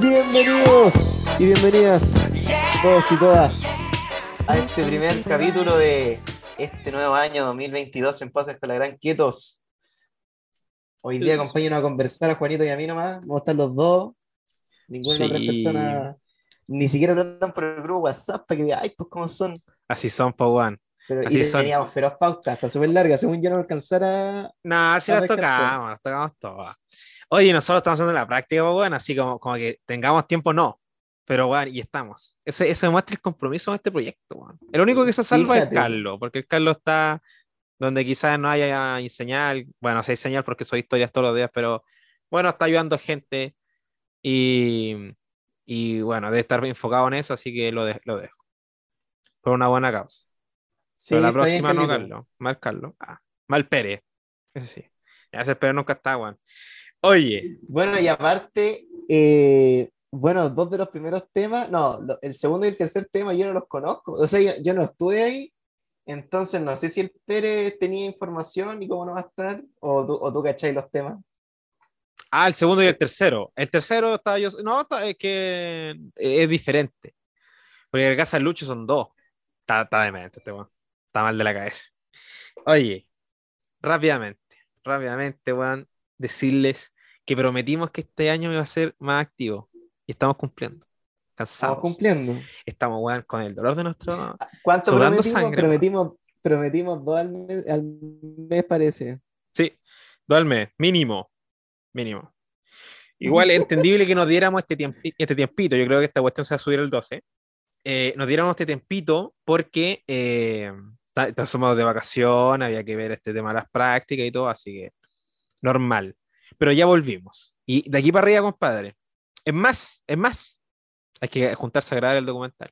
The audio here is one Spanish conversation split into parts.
Bienvenidos y bienvenidas todos y todas a este primer capítulo de este nuevo año 2022 en Poses con la Gran Quietos. Hoy día acompañan a conversar a Juanito y a mí nomás. Vamos a estar los dos. Ninguna otra Sí. persona, ni siquiera hablaron por el grupo WhatsApp para que digan, ay, pues cómo son. Así son, Pauan. Pero Así y son. teníamos feroz pautas, fue súper larga, según yo no alcanzara. No, si las tocamos, las tocamos todas. Oye, nosotros estamos haciendo la práctica, Pauan, así como, como que tengamos tiempo, no. Pero, bueno, y estamos. Ese, eso demuestra el compromiso de este proyecto, weón. El único que se salva Fíjate. es Carlos, porque el Carlos está donde quizás no haya señal. Bueno, sí hay señal porque soy historias todos los días, pero bueno, está ayudando gente y, y bueno, debe estar enfocado en eso, así que lo, de- lo dejo. Por una buena causa. Sí, Pero la próxima no. Carlos. Mal Carlos. Ah, mal Pérez. Ese sí. Ya Pérez nunca está, weón. Oye, Bueno, y aparte, eh, bueno, dos de los primeros temas, no, el segundo y el tercer tema yo no los conozco, o sea, yo, yo no estuve ahí, entonces no sé si el Pérez tenía información y cómo no va a estar, o tú, o tú cacháis los temas. ah, el segundo y el tercero. El tercero está yo. No, es que es diferente. Porque el casa Lucho son dos. Está, está demente este weón. Está mal de la cabeza. Oye, rápidamente, rápidamente, weón, decirles que prometimos que este año iba a ser más activo. Y estamos cumpliendo. Cansados. Estamos cumpliendo. Estamos, weón, con el dolor de nuestro. ¿Cuánto Sobrando prometimos? sangre, prometimos, prometimos dos al mes, al mes, parece. Sí, dos al mes, mínimo. Mínimo. Igual es entendible que nos diéramos este, tiempi- este tiempito. Yo creo que esta cuestión se va a subir el 12. Eh, nos diéramos este tiempito porque eh, somos de vacaciones, había que ver este tema de las prácticas y todo, así que normal. Pero ya volvimos. Y de aquí para arriba, compadre. Es más, es más. Hay que juntarse a grabar el documental.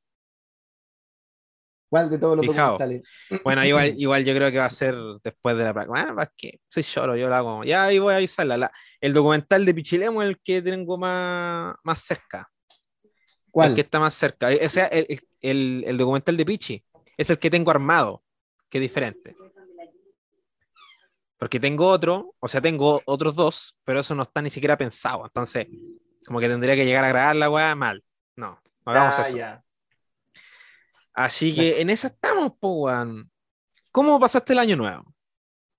¿Cuál de todos los Fijao. documentales? Bueno, igual, igual yo creo que va a ser después de la práctica. Bueno, ¿para qué? Soy choro, yo lo hago. Ya ahí voy a avisarla. La- el documental de Pichilemo es el que tengo más, más cerca. El ¿Cuál? que está más cerca. O sea, el, el- el- el documental de Pichi es el que tengo armado, que es diferente. Porque tengo otro, o sea, tengo otros dos, pero eso no está ni siquiera pensado. Entonces, como que tendría que llegar a grabar la weá mal. No, no hagamos Ah, eso. ya. Así que en esa estamos, po, weón. ¿Cómo pasaste el año nuevo?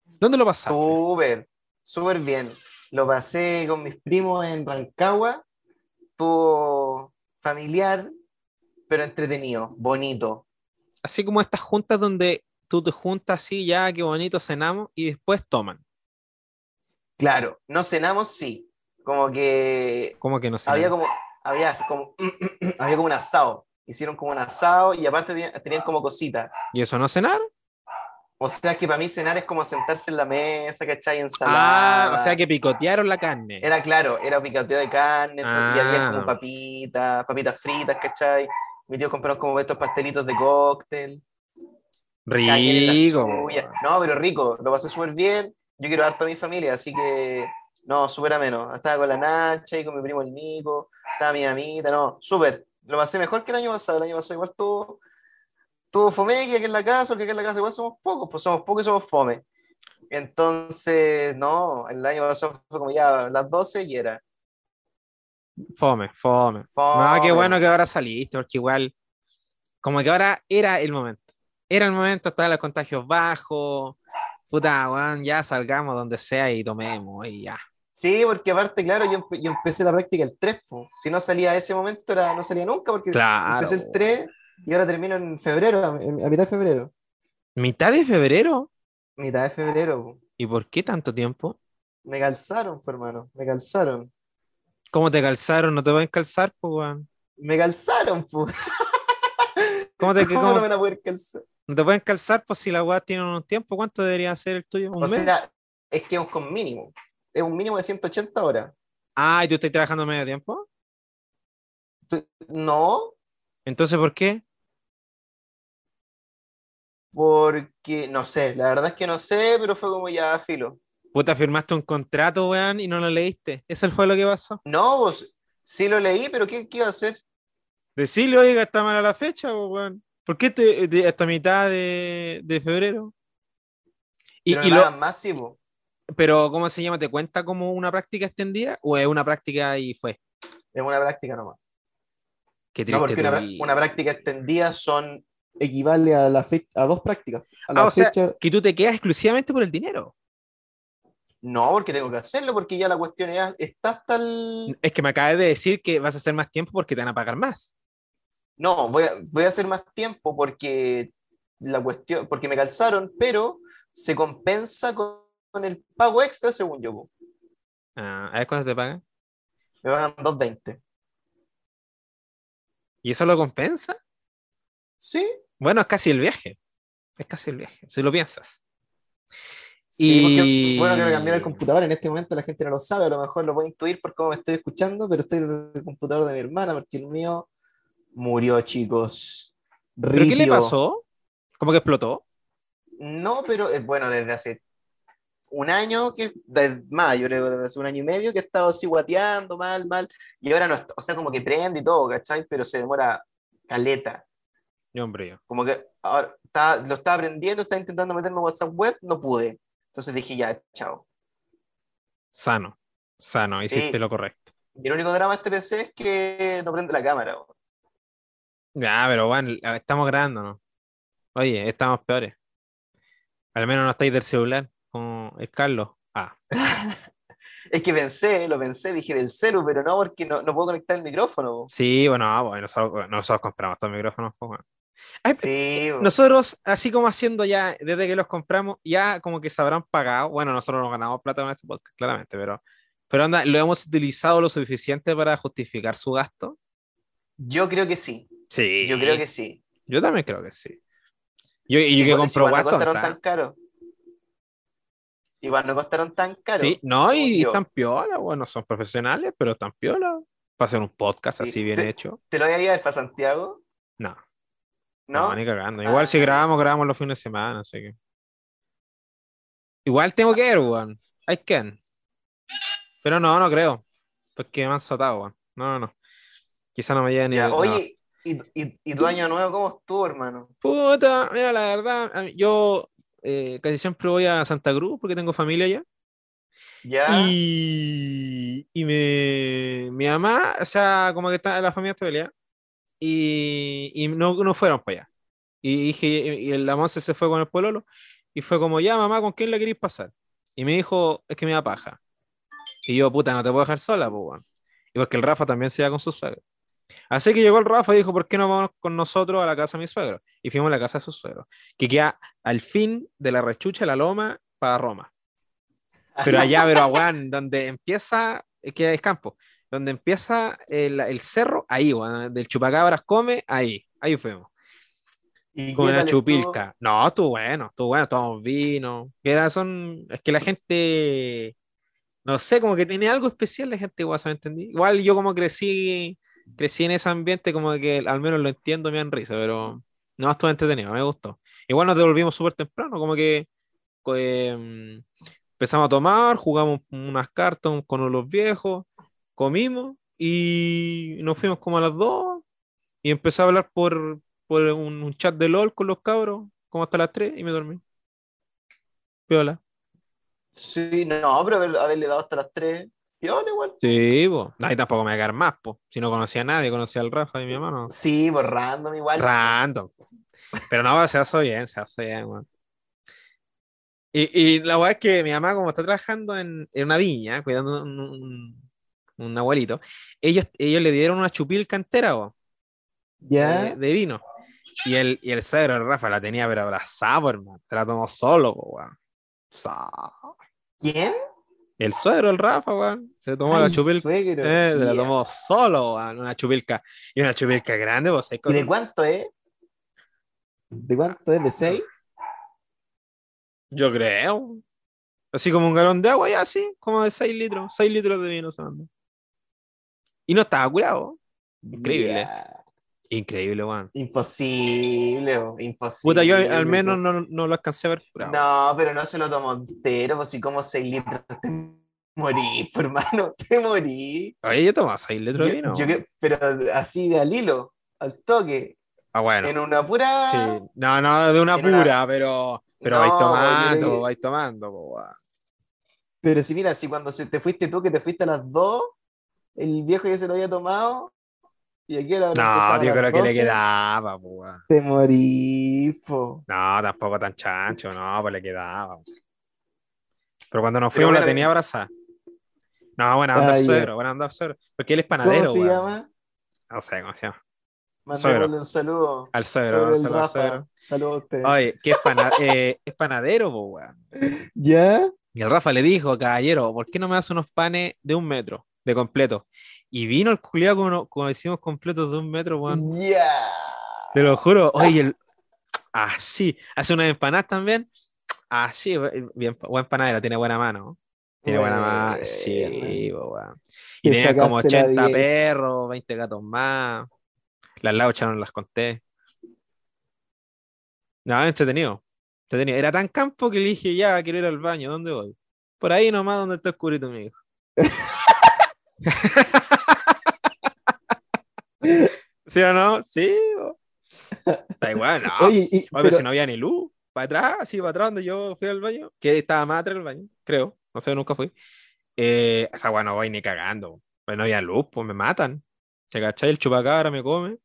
¿Dónde lo pasaste? Súper, súper bien. Lo pasé con mis primos en Rancagua. Estuvo familiar, pero entretenido, bonito. Así como estas juntas donde tú te juntas así, ya, qué bonito, cenamos y después toman. Claro, no cenamos, sí. Como que ¿Cómo que no sé? había como, había como, había como un asado. Hicieron como un asado y aparte tenían, tenían como cositas. ¿Y eso no cenar? O sea que para mí cenar es como sentarse en la mesa, ¿cachai? Ensalada. Ah, o sea que picotearon la carne. Era claro, era picateo de carne, y había Ah. como papitas, papitas fritas, ¿cachai? Mi tío compraron como estos pastelitos de cóctel. Rico. No, pero rico, lo pasé súper bien. Yo quiero dar toda mi familia, así que no, súper ameno. Estaba con la Nacha y con mi primo el Nico, estaba mi amita, no, súper. Lo pasé mejor que el año pasado. El año pasado igual tuvo, tuvo fome que aquí en la casa, porque aquí en la casa igual somos pocos, pues somos pocos y somos fome. Entonces, no, el año pasado fue como ya las 12 y era. Fome, fome. Fome. No, qué bueno que ahora saliste, porque igual, como que ahora era el momento. Era el momento, estaban los contagios bajos. Puta, weón, ya salgamos donde sea y tomemos y ya. Sí, porque aparte, claro, yo, empe- yo empecé la práctica el 3. po. Si no salía a ese momento, era, no salía nunca, porque Claro. empecé el 3 y ahora termino en febrero, a, a mitad de febrero. ¿Mitad de febrero? Mitad de febrero. po. ¿Y por qué tanto tiempo? Me calzaron, hermano, me calzaron. ¿Cómo te calzaron? ¿No te pueden calzar, pues, weón? Me calzaron, pues. ¿Cómo te, ¿Cómo cómo- no me van a poder calzar? no te pueden calzar? Pues si la weá tiene un tiempo, ¿cuánto debería ser el tuyo? ¿Un O mes? sea, es que es con mínimo. Es un mínimo de 180 horas. Ah, ¿y tú estás trabajando medio tiempo? No, Entonces, ¿por qué? porque no sé, la verdad es que no sé, pero fue como ya filo. Puta, firmaste un contrato, weón, y no lo leíste. Eso fue lo que pasó. No, vos, sí lo leí, pero ¿qué, qué iba a hacer? Decirle, oiga, está mala la fecha, weón. ¿Por qué te, hasta mitad de, de febrero? Y, Pero y lo- más, sí. Pero, ¿cómo se llama? ¿Te cuenta como una práctica extendida o es una práctica y fue? Es una práctica nomás. Qué No, porque triste una, una práctica extendida son equivale a la a dos prácticas. A Ah, o sea, fecha, que tú te quedas exclusivamente por el dinero. no, porque tengo que hacerlo, porque ya la cuestión ya está hasta el. Es que me acabas de decir que vas a hacer más tiempo porque te van a pagar más. No, voy a, voy a hacer más tiempo porque la cuestión, porque me calzaron, pero se compensa con, con el pago extra, según yo. Ah, a ver cuánto te pagan. Me pagan 2.20. ¿Y eso lo compensa? Sí, Bueno, es casi el viaje. Es casi el viaje, si lo piensas. sí, Y- porque, bueno, quiero cambiar el computador. En este momento la gente no lo sabe, a lo mejor lo puede intuir por cómo me estoy escuchando, pero estoy desde el computador de mi hermana, porque el mío murió, chicos. ¿Pero qué le Ripio. pasó? ¿Cómo que explotó? No, pero eh, bueno, desde hace un año, que más, yo creo desde hace un año y medio que he estado así guateando mal, mal, y ahora no, o sea, como que prende y todo, ¿cachai? Pero se demora caleta. Yo, hombre, yo. Como que ahora está- lo estaba aprendiendo, estaba intentando meterme a WhatsApp web, no pude. Entonces dije, ya, chao. Sano. Sano, Sí. hiciste lo correcto. Y el único drama de este PC es que no prende la cámara. Ya, pero bueno, estamos grabando, ¿no? Oye, estamos peores. Al menos no estáis del celular, el Carlos. Ah, Es que pensé, lo pensé, dije del celu, pero no, porque no, no puedo conectar el micrófono. sí, bueno, ah, bueno, nosotros, nosotros compramos estos micrófonos. pues, bueno. Ay, Sí, weón. Nosotros, así como haciendo ya, desde que los compramos, ya como que se habrán pagado. Bueno, nosotros no ganamos plata con este podcast, claramente, pero, pero anda, lo hemos utilizado lo suficiente para justificar su gasto. yo creo que sí. Sí. Yo creo que sí. Yo también creo que sí. Yo, y Sí, yo que pues, compro costaron tan caro. Igual no costaron tan caro. Sí, no, y yo. están piola, bueno, son profesionales, pero están piola. Para hacer un podcast Sí. así bien Te- hecho. ¿Te lo voy a llevar para Santiago? No, ¿No? no, ni cagando. Igual si Ah. grabamos, grabamos los fines de semana, así que. Igual tengo que ir, weón. I can. Pero no, no creo. Porque me han soltado, weón. No, no, no. Quizá no me llegue ni Ya, el- no. Oye, ¿y, y, y tu año nuevo cómo estuvo, hermano? Puta, mira, la verdad, yo eh, casi siempre voy a Santa Cruz porque tengo familia allá. Ya. Y, y me, mi mamá, o sea, como que está, la familia está peleada. Y, y no, no fueron para allá. Y dije, y la Monse se fue con el pololo. Y fue como, ya, mamá, ¿con quién la queréis pasar? Y me dijo, es que me da paja. Y yo, puta, no te puedo dejar sola, pues, weón. Y porque el Rafa también se iba con su suegro. Así que llegó el Rafa y dijo, ¿por qué no vamos con nosotros a la casa de mi suegro? Y fuimos a la casa de su suegro, que queda al fin de la rechucha, la loma, para Roma. Pero allá, pero donde empieza, eh, que es campo, donde empieza el, el cerro, ahí, del chupacabras come, ahí, ahí fuimos. ¿Y Con una estuvo? chupilca. No, estuvo bueno, estuvo bueno, tomamos vino. Era, son, es que la gente, no sé, como que tiene algo especial la gente guasa, ¿me entendí? Igual yo como crecí, crecí en ese ambiente, como que al menos lo entiendo, me dan risa, pero no, estuvo entretenido, me gustó. Igual nos devolvimos súper temprano, como que em, empezamos a tomar, jugamos unas cartas con los viejos, comimos y nos fuimos como a las dos y empecé a hablar por, por un, un chat de LOL con los cabros, como hasta las 3 y me dormí. Piola. Sí, no, pero haber- haberle dado hasta las 3. Piola igual. Sí, po. Ahí tampoco me voy a quedar más, po. Si no conocía a nadie, conocía al Rafa y mi hermano. Sí, pues random igual. Random. po. Pero no, se hace bien, se hace bien, weón. Y, y la verdad es que mi mamá, como está trabajando en, en una viña, cuidando un, un, un abuelito, ellos, ellos le dieron una chupilca entera, po, Ya. de, de vino. Y el, y el Rafa, la tenía pero abrazada, hermano. Se la tomó solo, weón. Sa- ¿Quién? El suegro, el Rafa, weón. Se tomó la Ay, chupilca. suegro. eh, se la tomó solo, weón. Una chupilca. Y una chupilca grande, pues. hay ¿Y de cuánto es? ¿De cuánto es? ¿De 6? Yo creo. Así como un galón de agua, ya así, como de 6 litros. 6 litros de vino se mandó. Y no estaba curado. Increíble. Increíble, weón. Imposible, bo, imposible. Puta, yo al menos no, no lo alcancé a ver. No, pero no se lo tomó entero, pues si como 6 litros te morí, po, hermano, te morí. Oye, yo tomaba 6 litros de Yo- vino. yo pero así de al hilo, al toque, ah, bueno. en una pura. Sí. No, no, de una pura, pero, pero No, vais yo tomando, que- vais tomando. Pero si mira, si cuando se- te fuiste tú, que te fuiste a las 2, el viejo ya se lo había tomado, y aquí ahora No, yo creo que le quedaba. Te morí, po. No, tampoco tan chancho, no, pues le quedaba. Pero cuando nos Pero fuimos la bueno, tenía abrazada. No, buena onda Ah, suegro, buena onda el suegro. Porque él es ¿Cómo panadero, se weón. llama? No sé cómo se llama. Mandémosle un saludo. Al suegro, saludo al Rafa. suegro. Saludos a usted. Oye, que es, pana- eh, es panadero, po, weón. ¿Ya? Y el Rafa le dijo, caballero, ¿por qué no me das unos panes de un metro, de completo? Y vino el culiado uno- con decimos completos de un metro, weón. Ya. Te lo juro. Oye, el... así. Hace unas empanadas también. Así, bien, buen panadero, tiene buena mano. Tiene buena mano. Sí, weón. Y Te tenían como sacaste la 80 10. perros, 20 gatos más. Las lauchas no las conté. No, entretenido. entretenido. Era tan campo que le dije, ya, quiero ir al baño. ¿Dónde voy? Por ahí nomás donde está oscurito mi hijo. ¿Sí o no? Sí. Da igual, no. Oye, y- Oye, pero, pero- si no había ni luz, para atrás, así para atrás donde yo fui al baño, que estaba más atrás del baño, creo, no sé, nunca fui. Eh, esa weá no voy ni cagando, pues no había luz, pues me matan. ¿Te cachai? El chupacabra me come.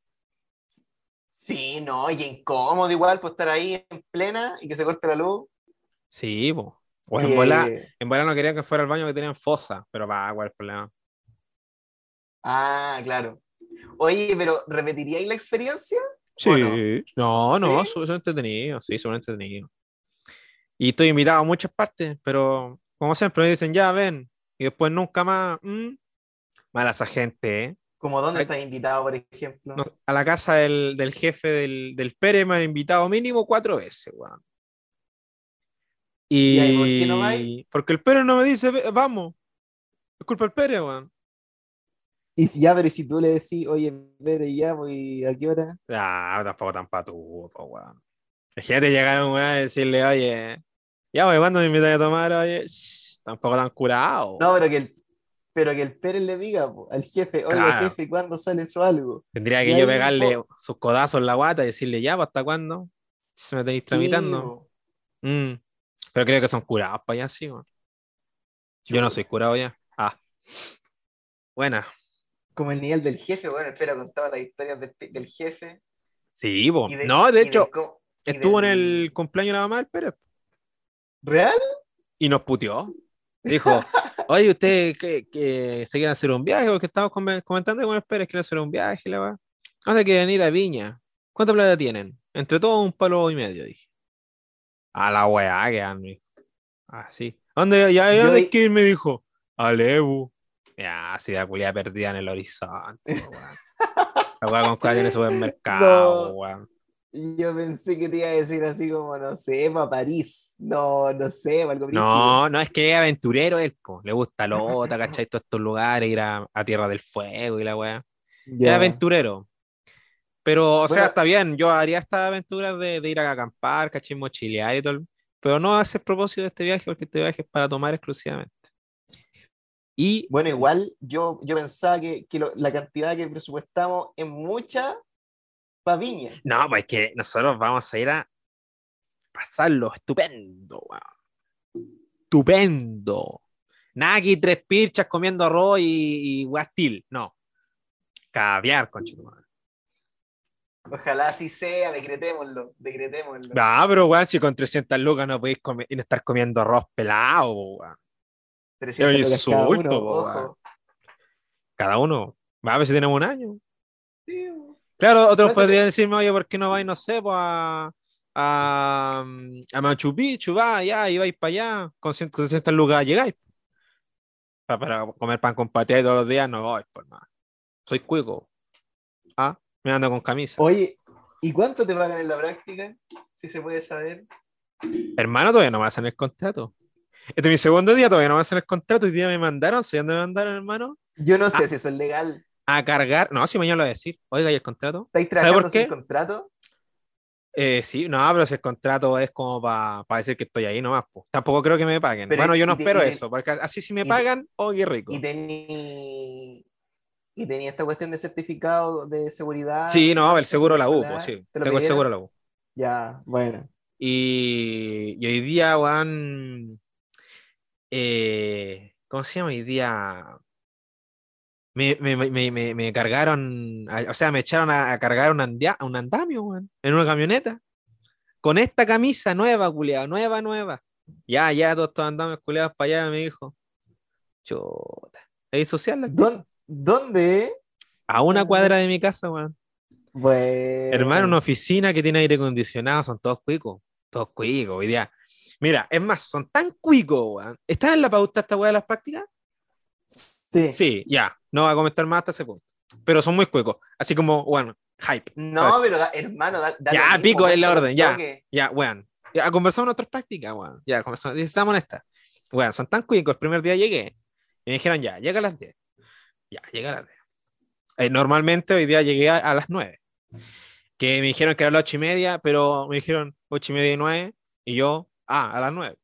Sí, no, y incómodo igual, pues estar ahí en plena y que se corte la luz. Sí, pues. O en Eh, bola, en bola no querían que fuera al baño que tenían fosa, pero va, ¿cuál es el problema? Ah, claro. Oye, pero ¿repetiríais la experiencia? Sí, ¿O no, no, ¿Sí? su- son entretenidos, sí, son entretenidos. Y estoy invitado a muchas partes, pero como siempre me dicen, ya ven, y después nunca más. mm, Mala esa gente, ¿eh? Como dónde estás invitado, por ejemplo. No, a la casa del, del jefe del, del Pérez me han invitado mínimo cuatro veces, weón. Y, ¿y por qué no vais? porque el Pérez no me dice, "Ve- vamos. Es culpa del Pérez, weón. Y si ya, pero si tú le decís, oye, Pere, ya, voy, ¿a qué hora? Ah, tampoco tan patúo, po, weón. Imagínate llegar a un weón y decirle, oye, ya, weón, ¿cuándo me invitas a tomar? Oye, shh, tampoco tan curado. No, pero que el, pero que el Pérez le diga po, al jefe, oye, Claro. jefe, ¿cuándo sale su algo? Tendría y que ahí, yo pegarle po- sus codazos en la guata y decirle, ya, ¿hasta cuándo? Se me estáis tramitando. Mm, Pero creo que son curados para allá, sí, weón. Yo no soy curado ya. Ah. Buena. Como el nivel del jefe, bueno, espera, contaba las historias del, del jefe. Sí, de- no, de hecho, estuvo en del- el cumpleaños nada más el Pérez ¿Real? y nos puteó. Dijo, oye, ¿ustedes que, que se quieren hacer un viaje? Porque estamos come- comentando con el Pérez quieren hacer un viaje, la weá. ¿Dónde quieren ir a Viña? ¿Cuánta plata tienen? Entre todos un palo y medio, dije. A la weá que. Así. ¿Dónde? Ya, ya, Yo ¿dónde di- que ir? Me dijo. A Lebu. Ya, así de culia perdida en el horizonte. La weá con cuál en el supermercado, No. weón. Yo pensé que te iba a decir así como, no sé, para París. No, no sé, pa' algo. No, no, es que es aventurero él, po. le gusta Lota, ¿cachai? Todos estos lugares, ir a, a Tierra del Fuego y la weá. Es aventurero. Pero, o sea, está bien, yo haría estas aventuras de, de ir a acampar, ¿cachai? Mochilear y todo. Pero no hace propósito de este viaje, porque este viaje es para tomar exclusivamente. Y Bueno, igual yo, yo pensaba que, que lo- la cantidad que presupuestamos es mucha para Viña. no, pues es que nosotros vamos a ir a pasarlo estupendo, weón. Estupendo. Nada aquí tres pirchas comiendo arroz y, y guastil, no. Caviar, conchetumadre. Ojalá así sea, decretémoslo, decretémoslo. Ah, pero weón, si con 300 lucas no podéis comer, estar comiendo arroz pelado, weón. 300 Yo lucas cada uno, ojo. Cada uno. Va a ver si tenemos un año. Sí. Claro, otros podrían decirme, oye, ¿por qué no vais, no sé, pues, a, a, a Machu Picchu? Va, ya, y vais para allá, con 100 con 300 lucas llegáis. Pa- Para, comer pan con paté todos los días, no voy, por más. Soy cuico. Ah, me ando con camisa. Oye, ¿y cuánto te pagan en la práctica? Si se puede saber. Hermano, todavía no me hacen el contrato. Este es mi segundo día, todavía no me hacen el contrato. Y día me mandaron, ¿sé dónde me mandaron, hermano? Yo no sé Ah. si eso es legal. a cargar. No, si mañana lo voy a decir. Oiga, ¿y el contrato? ¿Estáis ¿Sabe trabajando sin contrato? Eh, sí, no, pero si el contrato es como para decir que estoy ahí nomás. po. Tampoco creo que me paguen. Pero bueno, yo no te- espero te- eso, porque así si me y te- pagan, oh, qué rico. Y tení... Y tenía esta cuestión de certificado de seguridad. Sí, no, el seguro la U, pues, sí. ¿Te lo Tengo el seguro la U. Ya, bueno. Y, y hoy día, van. ¿Cómo se llama? Hoy día. Me, me, me, me, me cargaron, o sea, me echaron a, a cargar un, andia- un andamio, weón, en una camioneta. Con esta camisa nueva, culiado, nueva, nueva. Ya, ya, todos estos andamios culiados para allá, me dijo. Chuta. Es social, ¿Dónde? A una cuadra de mi casa, weón. Bueno. Hermano, una oficina que tiene aire acondicionado, son todos cuicos. Todos cuicos, hoy día. Mira, es más, son tan cuicos, weón. ¿Estás en la pauta esta weá de las prácticas? Sí. Sí, ya. No va a comentar más hasta ese punto. Pero son muy cuicos. Así como, bueno, hype. No, pero da- hermano, da, da Ya, mismo, pico, es la orden, ya. Ya, weón. Ya, conversamos en otras prácticas, weón. Ya, conversamos. Estamos en esta. Weón, son tan cuicos. El primer día llegué y me dijeron, ya, llega a las 10. Ya, llega a las 10. Eh, normalmente hoy día llegué a, a las 9. Que me dijeron que era las 8 y media, pero me dijeron 8 y media y 9. Y yo, ah, a las 9.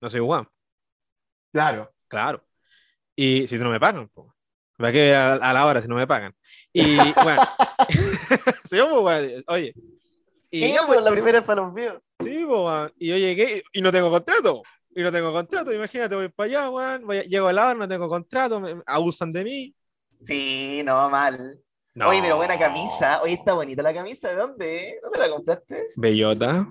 No soy weón. Claro. Claro. Y si no me pagan, pues. ¿Para qué a, a la hora si no me pagan? Y bueno. sí, pues, Oye. Y Y yo, pues, la primera es para los míos. Sí, weón. y yo llegué y no tengo contrato. Y no tengo contrato, imagínate, voy para allá, weón. llego a la hora, no tengo contrato, me- abusan de mí. Sí, no, mal. No. Oye, pero buena camisa. Oye, está bonita la camisa. ¿De dónde? ¿Dónde la compraste? Bellota.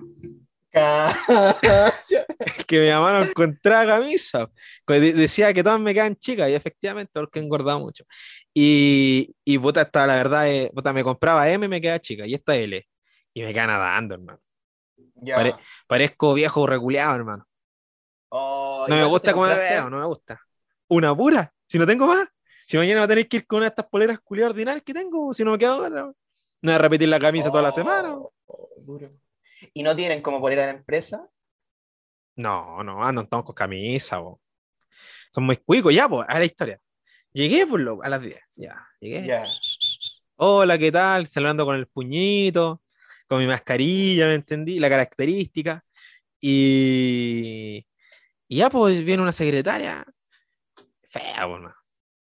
Cacha. que me llamaron contra camisa. De- decía que todas me quedan chicas y efectivamente porque he engordado mucho. Y, y puta, esta, la verdad, es, puta, me compraba M y me queda chica y esta L. Y me queda nadando, hermano. Ya. Pare- Parezco viejo reculeado, hermano. Oh, No ¿y me gusta te cómo me veo, no me gusta. Una pura, si no tengo más. Si mañana va a tener que ir con una de estas poleras culiadas ordinarias que tengo, si no me quedo. No voy a repetir la camisa toda la semana. Oh, duro. ¿Y no tienen como poner a la empresa? No, no, andan todos con camisa, bo. Son muy cuicos, ya, pues, a la historia. Llegué, por lo, a las 10, ya, llegué. Ya. Hola, ¿qué tal? Saludando con el puñito, con mi mascarilla, ¿me entendí? La característica. Y, y ya, pues, viene una secretaria. Fea, pues, no.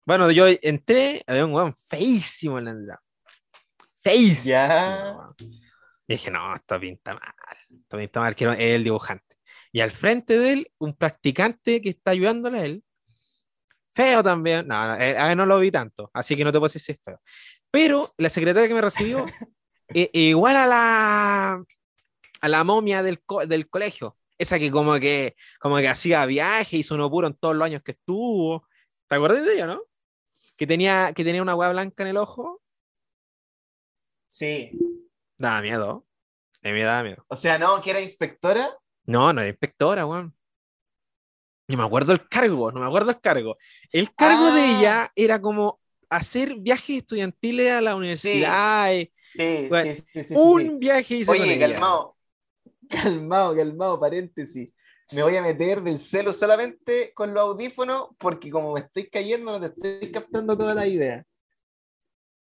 Bueno, yo entré, había un weón feísimo en la entrada. Feísimo. Ya. weón. Y dije, no, esto pinta mal. Esto pinta mal, quiero es el dibujante. Y al frente de él, un practicante que está ayudándole a él. Feo también. No, no, eh, no lo vi tanto, así que no te puedo decir si es feo. Pero la secretaria que me recibió, eh, igual a la, a la momia del, co- del colegio. Esa que como que, como que hacía viaje, hizo uno puro en todos los años que estuvo. ¿Te acuerdas de ella, no? Que tenía, que tenía una hueá blanca en el ojo. Sí. Daba miedo. A mí daba miedo. O sea, no, que era inspectora. No, no era inspectora, weón. No me acuerdo el cargo, no me acuerdo el cargo. El cargo de Ah. ella era como hacer viajes estudiantiles a la universidad. y Sí, Bueno, sí, sí, sí, un sí. viaje hice Oye, calmado. Calmado, calmado, paréntesis. Me voy a meter del celo solamente con los audífonos porque como me estoy cayendo no te estoy captando toda la idea.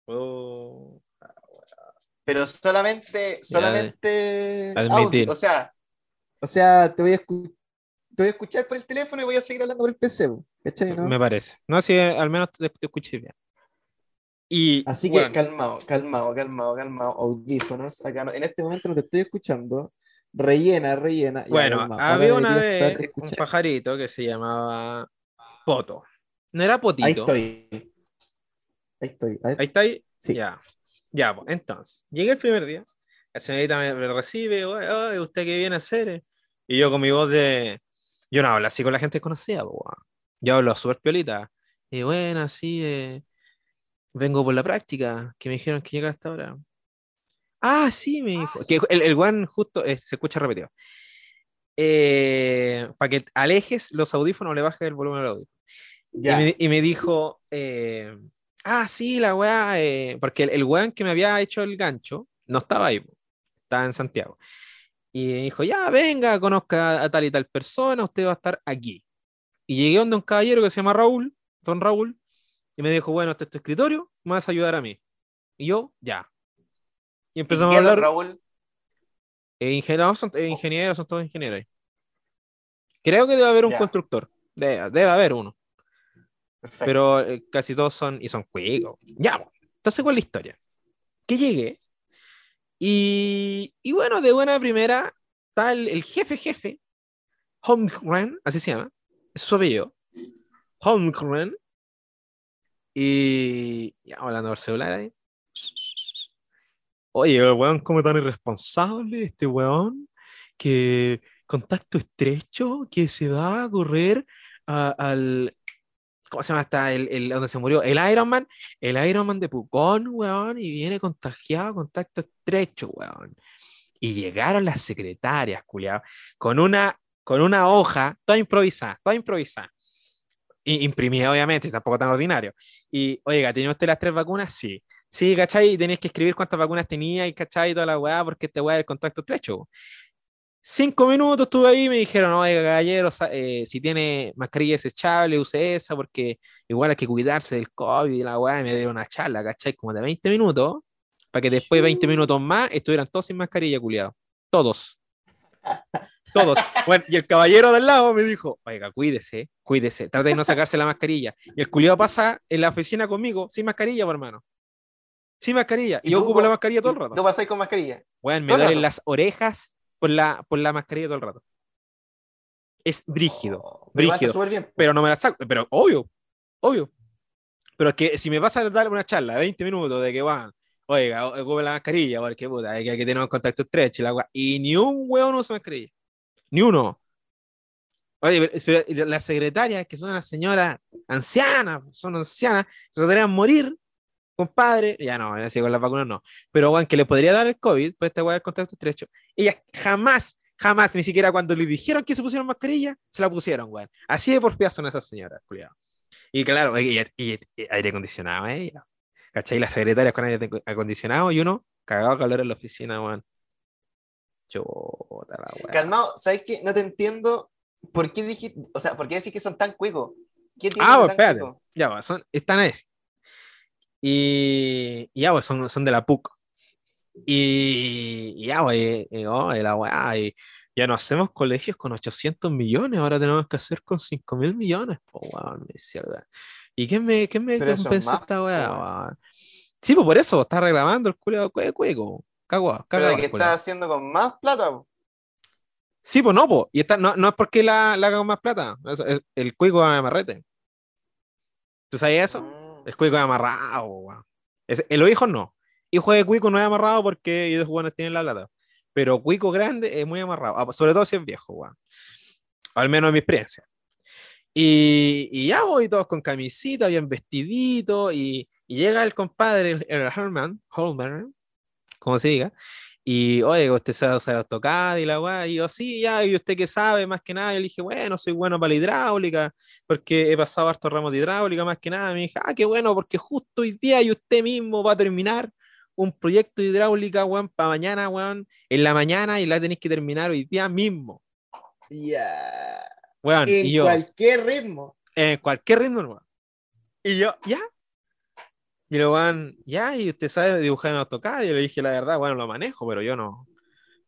Oh. Pero solamente, solamente admitir. audio, o sea, o sea, te voy a te voy a escuchar por el teléfono y voy a seguir hablando por el PC, po, ¿cachai, no? Me parece. No, si al menos te, te escuché bien. Y, Así que bueno, calmado, calmado, calmado, calmado, audífonos. Acá no- en este momento no te estoy escuchando. Rellena, rellena. Bueno, había una vez un pajarito que se llamaba Poto. No era Potito. Ahí estoy. Ahí estoy. A ver. Ahí está ahí. Sí. Ya. Ya, pues, entonces, llegué el primer día. La señorita me, me recibe. "Oye, ¿usted qué viene a hacer? Y yo con mi voz de. Yo no hablo así con la gente desconocida, pues, weón. Yo hablo súper piolita. Y bueno, así. eh, vengo por la práctica. Que me dijeron que llega hasta ahora. Ah, sí, me dijo. Que el, el one justo eh, se escucha repetido. para que alejes los audífonos, le bajes el volumen al audio. Y me, y me dijo, eh, ah, sí, la weá, eh", porque el, el weón que me había hecho el gancho no estaba ahí, estaba en Santiago. Y dijo, ya, venga, conozca a tal y tal persona, usted va a estar aquí. Y llegué donde un caballero que se llama Raúl, don Raúl, y me dijo, bueno, este es tu escritorio, me vas a ayudar a mí. Y yo, ya. Y ¿Y empezamos a hablar. Raúl? Eh, ingenieros, son, eh, ingenieros, son todos ingenieros. Creo que debe haber un Ya. constructor. Debe, debe haber uno. Pero eh, casi todos son, y son cuicos. Ya, po. entonces, ¿cuál es la historia? Que llegué, y, y bueno, de buena primera, está el, jefe jefe, Holmgren, así se llama, es su apellido, Holmgren, y ya hablando por celular ahí. Oye, el weón, como tan irresponsable este weón, que contacto estrecho, que se va a correr al, ¿cómo se llama? Hasta el, el- donde se murió, el Iron Man, el Iron Man de Pucón, weón, y viene contagiado, contacto estrecho, weón. Y llegaron las secretarias, culiao, con una, con una hoja, toda improvisada, toda improvisada. I- Imprimida, obviamente, tampoco tan ordinario. Y, oiga, ¿tenía usted las tres vacunas? Sí. Sí, ¿cachai? Y tenías que escribir cuántas vacunas tenía y, ¿cachai? Y toda la weá, porque este weá es el contacto estrecho. Cinco minutos estuve ahí y me dijeron, oiga, caballero, eh, si tiene mascarilla desechable, use esa, porque igual hay que cuidarse del COVID y la weá, y me dieron una charla, ¿cachai? Como de 20 minutos, para que después de 20 minutos más estuvieran todos sin mascarilla, culiados. Todos. Todos. Bueno, y el caballero del lado me dijo, oiga, cuídese, cuídese, trate de no sacarse la mascarilla. Y el culiado pasa en la oficina conmigo sin mascarilla, por hermano. Sin mascarilla. Y, yo ocupo la mascarilla todo el rato. ¿Tú pasáis con mascarilla? Weón, me duelen las orejas por la, por la mascarilla todo el rato. Es brígido, Oh, brígido. bien. pero no me la saco. Pero obvio, obvio. Pero es que si me pasa a dar una charla de 20 minutos de que van, oiga, ocupe la mascarilla, porque puta, hay que, hay que tener un contacto estrecho y la y ni un weón usa mascarilla. Ni uno. Oye, pero- las secretarias, que son las señoras ancianas, son ancianas, se podrían morir, compadre. Ya no, así con las vacunas no. Pero, weón, que le podría dar el COVID, pues esta weá del contacto estrecho. Ellas jamás, jamás, ni siquiera cuando le dijeron que se pusieron mascarilla, se la pusieron, weón. Así de porfiadas son esas señoras, culiado. Y claro, y, y- y- y aire acondicionado, ¿eh? ¿Cachai? Las secretarias con aire acondicionado y uno cagado de calor en la oficina, weón. Chota la weá. Calmado, ¿sabes qué? No te entiendo por qué dijiste, o sea, por qué decís que son tan cuicos. ¿Qué tienen Ah, pues, espérate. cuico? Ya, son, están ahí. Y, y ya, pues, son, son de la PUC. Y, y ya, pues, y- oh, la weá, y ya no hacemos colegios con 800 millones, ahora tenemos que hacer con 5 mil millones. Pues, weón, me decía, weón. ¿Y quién me, quién me Pero es compensa más, esta weá, weón. weón? Sí, pues por eso, está reclamando el culiado cueco. Cagua, Pero cagua. de que estás haciendo con más plata. po. Sí, pues no, pues. Y está, no, no es porque la, la haga con más plata. eso es el cuico de amarrete. ¿Tú sabes eso? Mm. El cuico es amarrado, weón. Es- eh, los hijos no. Hijo de cuico no es amarrado porque ellos jóvenes tienen la plata. Pero cuico grande es muy amarrado. ah, Sobre todo si es viejo, weón. Al menos en mi experiencia. Y, y ya voy todos con camisita, bien vestidito. Y, y llega el compadre, el, el Herman, Holman, como se diga. Y, oye, usted sabe usar AutoCAD y la weá. Y yo, sí, ya, y usted qué sabe, más que nada. Yo le dije, bueno, soy bueno para la hidráulica porque he pasado hartos ramos de hidráulica más que nada. Me dije, ah, qué bueno, porque justo hoy día y usted mismo va a terminar un proyecto de hidráulica, weón, para mañana, weón, en la mañana y la tenéis que terminar hoy día mismo, Ya. weón. En y yo, cualquier ritmo. en cualquier ritmo, weón. Y yo, ya. Y lo van, ya, y usted sabe dibujar en AutoCAD. Y yo le dije, la verdad, bueno, lo manejo, pero yo no,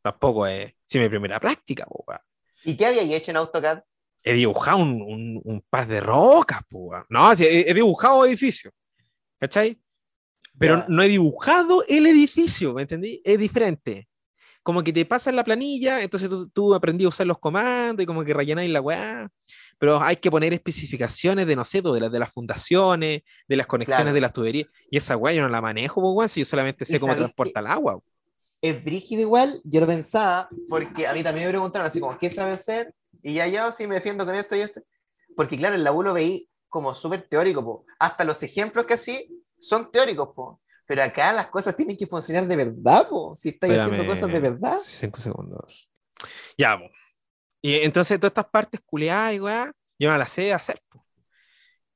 tampoco es, si mi primera práctica, po, weón. ¿Y qué había hecho en AutoCAD? he dibujado un, un, un par de rocas, po, weón. No, sí, he, he dibujado edificios, ¿cachai? Pero no he dibujado el edificio, ¿me entendí? Es diferente. Como que te pasan la planilla, entonces tú, tú aprendí a usar los comandos y como que rellenáis la weá. Pero hay que poner especificaciones de, no sé, pues, de las de las fundaciones, de las conexiones Claro. de las tuberías. Y esa weá yo no la manejo, pues, weón, si yo solamente sé ¿Y cómo transporta el agua. Es brígido igual, yo lo pensaba, porque a mí también me preguntaron así como, ¿qué sabe hacer? Y ya yo sí me defiendo con esto y esto. Porque claro, en la U lo veí como súper teórico, po. hasta los ejemplos que así son teóricos, po. pero acá las cosas tienen que funcionar de verdad, po. si estáis haciendo Espérame. cosas de verdad. Cinco segundos. Ya, po. Y entonces todas estas partes culeadas y weá, yo no las sé hacer. po.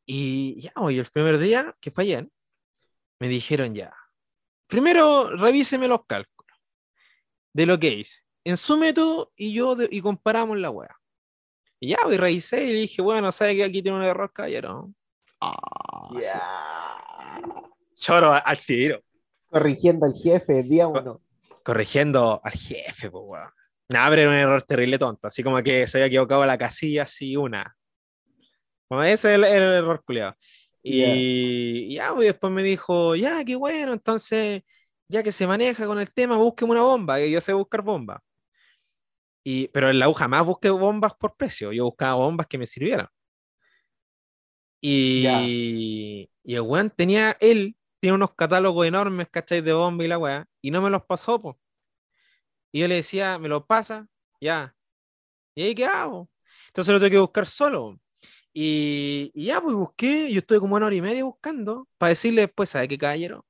Y ya, po, y el primer día, que fue ayer, me dijeron ya. Primero, revíseme los cálculos de lo que hice. En su método y yo de- y comparamos la weá. Y ya, pues revisé y dije, bueno, ¿sabe que aquí tiene un error, caballero? Ah, sí. Ya. Choro al tiro. Corrigiendo al jefe, día uno. Corrigiendo al jefe, pues, weón. Nada, pero era un error terrible tonto. Así como que se había equivocado la casilla, así una. Como ese es el, el error culiado. Y ya, pues, después me dijo, ya, qué bueno, entonces, ya que se maneja con el tema, búsqueme una bomba, que yo sé buscar bombas. Y, pero en la U jamás busqué bombas por precio, yo buscaba bombas que me sirvieran. Y, y el weón tenía, él tiene unos catálogos enormes, ¿cachai? De bombas y la weá, y no me los pasó, pues. Y yo le decía, ¿me los pasa? Ya. ¿Y ahí qué hago? Entonces lo tengo que buscar solo. Y, y ya, pues busqué, yo estoy como una hora y media buscando para decirle después, ¿sabe qué, caballero?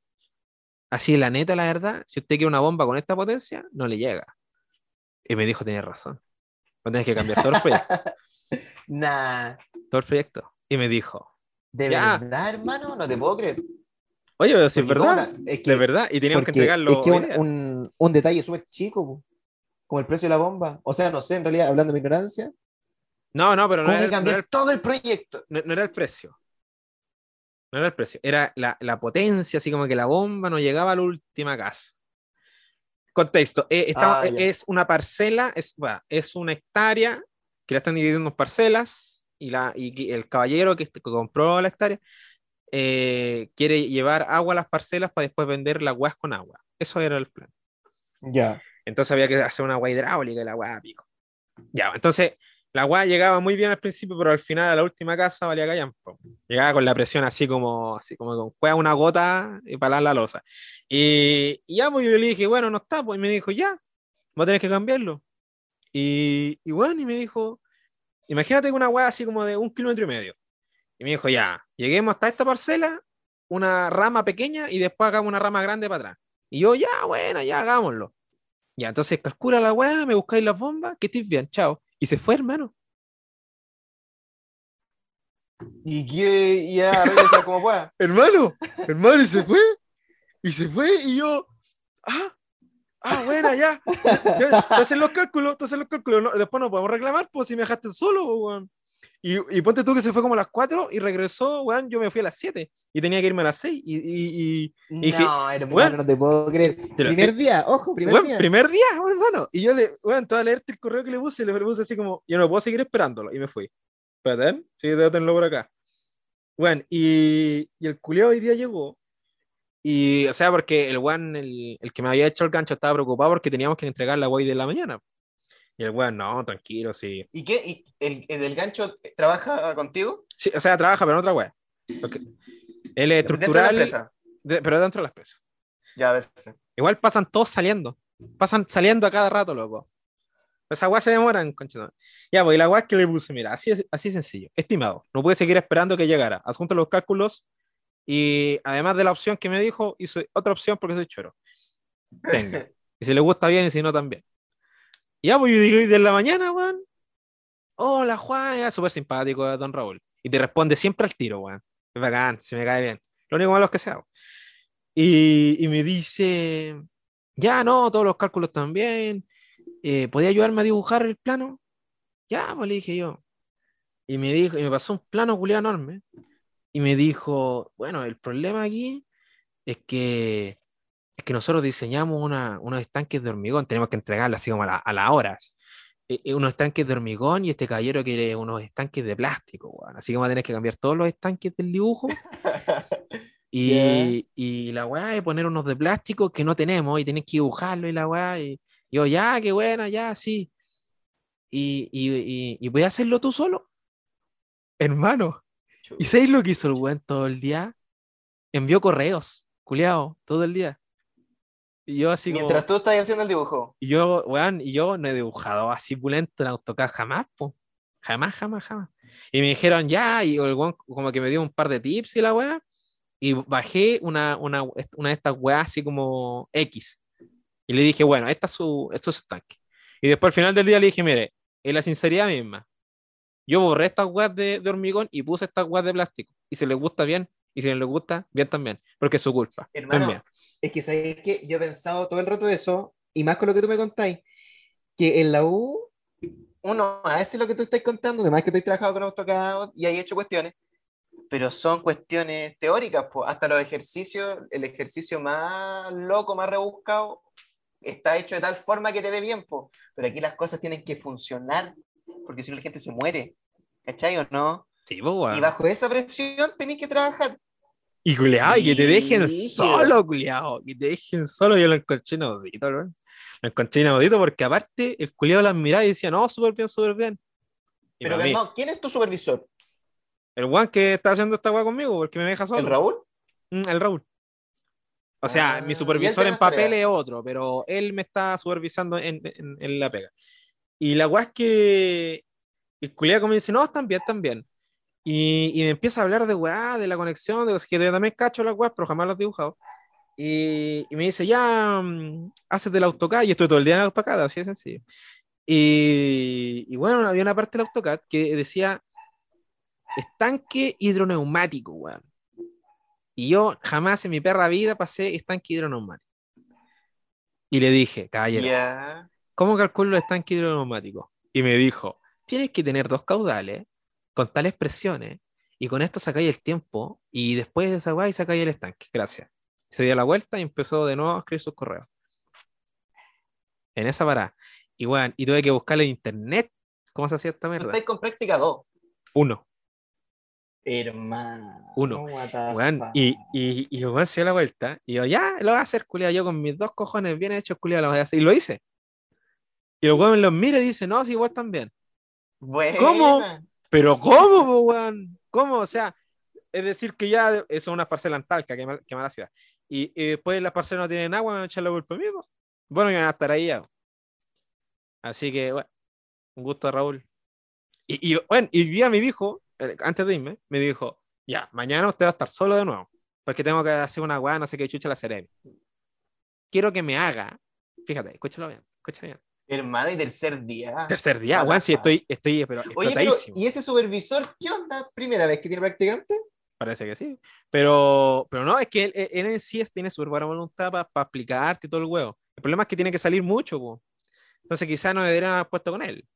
Así, la neta, la verdad, si usted quiere una bomba con esta potencia, no le llega. Y me dijo, tenía razón. No tenés que cambiar todo el proyecto. Nah. Todo el proyecto. Y me dijo, ¿De Ya. verdad, hermano? No te puedo creer. Oye, pero si es verdad, ¿cómo la- es que, de verdad, y teníamos que entregarlo. es que un, un, un detalle súper chico, po. como el precio de la bomba. O sea, no sé, en realidad, hablando de mi ignorancia, No, no, pero no ¿cómo era, que no cambiar era- todo el proyecto? no- no era el precio. No era el precio, era la, la potencia, así como que la bomba no llegaba a la última casa. Contexto, eh, estamos- Ah, ya. es una parcela, es, bueno, es una hectárea que la están dividiendo en parcelas y, la, y el caballero que, que compró la hectárea eh, quiere llevar agua a las parcelas para después vender la agua con agua. Eso era el plan. Ya. Entonces había que hacer una agua hidráulica y la agua pico. Ya, entonces la agua llegaba muy bien al principio, pero al final a la última casa valía callampo. Llegaba con la presión así como, así como con cueva una gota y para la losa. Y, y ya, pues yo le dije, bueno, no está, pues y me dijo, ya, voy a tener que cambiarlo. Y, y bueno, y me dijo, imagínate que una agua así como de un kilómetro y medio. Y me dijo, ya, lleguemos hasta esta parcela, una rama pequeña y después hagamos una rama grande para atrás. Y yo, ya, bueno, ya hagámoslo. Ya, entonces calcula la weá, me buscáis las bombas, que estés bien, chao. Y se fue, hermano. Y que ya, regresa como pueda. Hermano, hermano, y se fue. Y se fue, y yo, ah, ah, buena, ya. hacen los cálculos, hacen los cálculos. no, después no podemos reclamar, pues si me dejaste solo, weón. Y, y ponte tú que se fue como a las 4 y regresó, weón, yo me fui a las 7 y tenía que irme a las 6 y, y, y- Y dije, no, hermano, bueno, no te puedo creer. te primer día, ojo, primer weón, día. primer día, hermano. Y yo le, weón, te voy a leerte el correo que le puse, le puse así como, yo no puedo seguir esperándolo. Y me fui. Espérate, ¿eh? sí, tenerlo por acá. Bueno, y, y el culeo hoy día llegó. Y, o sea, porque el weón, el, el que me había hecho el gancho, estaba preocupado porque teníamos que entregar la wey de la mañana. Y el weón, no, tranquilo, sí. ¿Y qué? ¿Y el, el del gancho trabaja contigo? Sí, o sea, trabaja, pero en otra weá. Él es Dentro de la estructural, de- pero dentro de las empresas. Ya, perfecto. Igual pasan todos saliendo. Pasan saliendo a cada rato, loco. Esas weas se demoran, concha. Ya, pues y la es que le puse, mira, así así sencillo. Estimado, no puede seguir esperando que llegara. Adjunto los cálculos y además de la opción que me dijo, hizo otra opción porque soy choro. Venga. Y si le gusta bien y si no también. Ya, pues yo digo, de la mañana, weón. Hola, Juan. Era súper simpático, don Raúl. Y te responde siempre al tiro, weón. Es bacán, se me cae bien. Lo único malo es que sea. Y, y me dice, ya, no, todos los cálculos también. Eh, ¿Podía ayudarme a dibujar el plano? Ya, pues le dije yo. Y me dijo, y me pasó un plano culiado enorme. Y me dijo, bueno, el problema aquí es que es que nosotros diseñamos una- unos estanques de hormigón, tenemos que entregarlo así como a, la- a las horas. Eh, eh, unos estanques de hormigón y este caballero quiere unos estanques de plástico. Así que vamos a tener que cambiar todos los estanques del dibujo y, y la weá es poner unos de plástico que no tenemos y tenés que dibujarlo y la weá. Y, y yo, ya, qué buena, ya, sí. Y, y, y, voy a hacerlo tú solo, hermano. ¿Y sabéis lo que hizo el weón todo el día? Envió correos, culiao, todo el día. Y yo así como... Mientras tú estás haciendo el dibujo. Y yo, weón, y yo no he dibujado así pulento en AutoCAD jamás, po. Jamás, jamás, jamás. Y me dijeron ya, y el weón como que me dio un par de tips y la weá. Y bajé una, una, una de estas weas así como X. Y le dije, bueno, esta es su, esto es su tanque. Y después al final del día le dije, mire, en la sinceridad misma, yo borré estas weas de, de hormigón y puse estas weas de plástico. Y si les gusta bien, y si no les gusta, bien también. Porque es su culpa. Hermano, mía. es que sabes que yo he pensado todo el rato eso, y más con lo que tú me contáis, que en la U, uno hace lo que tú estás contando, además que tú has trabajado con AutoCAD y hay hecho cuestiones, pero son cuestiones teóricas, po. hasta los ejercicios, el ejercicio más loco, más rebuscado, está hecho de tal forma que te dé bien, po. pero aquí las cosas tienen que funcionar, porque si no la gente se muere, ¿cachai o no? Sí, pues. Y bajo esa presión tenés que trabajar. Y culiao, y que te dejen solo, culiao. Que te dejen solo. Yo lo encontré inaudito, weón. Lo encontré inaudito porque aparte el culiao las miraba y decía, no, súper bien, súper bien. Y Pero para mí, no, ¿quién es tu supervisor? el weón que está haciendo esta weá conmigo porque me deja solo. ¿El Raúl? Mm, el Raúl. O sea, Ah, mi supervisor en papel tareas. es otro, pero él me está supervisando en, en- en la pega. Y la weá es que el culiao como dice, no, están bien, están bien. Y, y me empieza a hablar de weá, de la conexión, de cosas que yo también cacho las weas, pero jamás las he dibujado. Y, y me dice, ya, mm, haces del AutoCAD, y estoy todo el día en el AutoCAD, así de sencillo. Y, y bueno, había una parte del AutoCAD que decía estanque hidroneumático, weón. Y yo jamás en mi perra vida pasé estanque hidroneumático. Y le dije, caballero, Ya. ¿cómo calculo el estanque hidroneumático? Y me dijo, tienes que tener dos caudales con tales presiones y con esto sacáis el tiempo y después de esa guay sacáis el estanque. Gracias. Se dio la vuelta y empezó de nuevo a escribir sus correos. En esa parada. Y bueno, y tuve que buscarle en internet cómo se hacía esta mierda. estás con práctica 2. Uno. Hermano. Uno. y, y, se dio la vuelta. Y yo, ya, lo voy a hacer, culiado. Yo con mis dos cojones bien hechos, culiado, lo voy a hacer. Y lo hice. Y el weón los mira y dice, no, si igual también. Buena. ¿Cómo? Pero ¿cómo, weón? ¿Cómo? O sea, es decir que ya es una parcela en Talca, que, mal- que mala ciudad. Y, y después las parcelas no tienen agua, me van a echar la culpa a mí, po. Bueno, yo van a estar ahí ya. Así que, bueno, un gusto, Raúl. Y, y, bueno, y día me dijo, eh, antes de irme, me dijo, ya, mañana usted va a estar solo de nuevo, porque tengo que hacer una weá, no sé qué chucha la seré. Quiero que me haga, fíjate, escúchalo bien, escúchalo bien. Hermano, y tercer día. Tercer día, weón, fuck. estoy, estoy, pero Oye, pero. ¿y ese supervisor qué onda? ¿Primera vez que tiene practicante? Parece que sí. Pero, pero no, es que él, él- en sí tiene súper buena voluntad para explicarte y todo el huevo. El problema es que tiene que salir mucho, po. Entonces quizás no deberían haber puesto con él.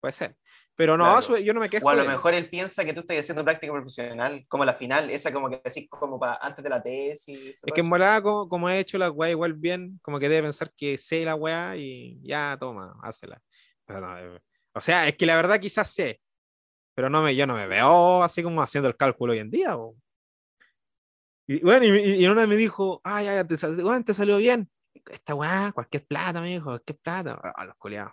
Puede ser. Pero no, Claro. su- yo no me quejo. O a lo de- mejor él piensa que tú estás haciendo práctica profesional, como la final, esa como que así como para antes de la tesis. Es que en volada, como, como he hecho la weá igual bien, como que debe pensar que sé la weá y ya, toma, hácela. Pero no, eh, o sea, es que la verdad quizás sé, pero no me, yo no me veo así como haciendo el cálculo hoy en día. po. Y bueno, y, y una me dijo, ay, ya, te, sal- weón, te salió bien. Esta weá, cualquier plata, me dijo, cualquier plata. A los culiados.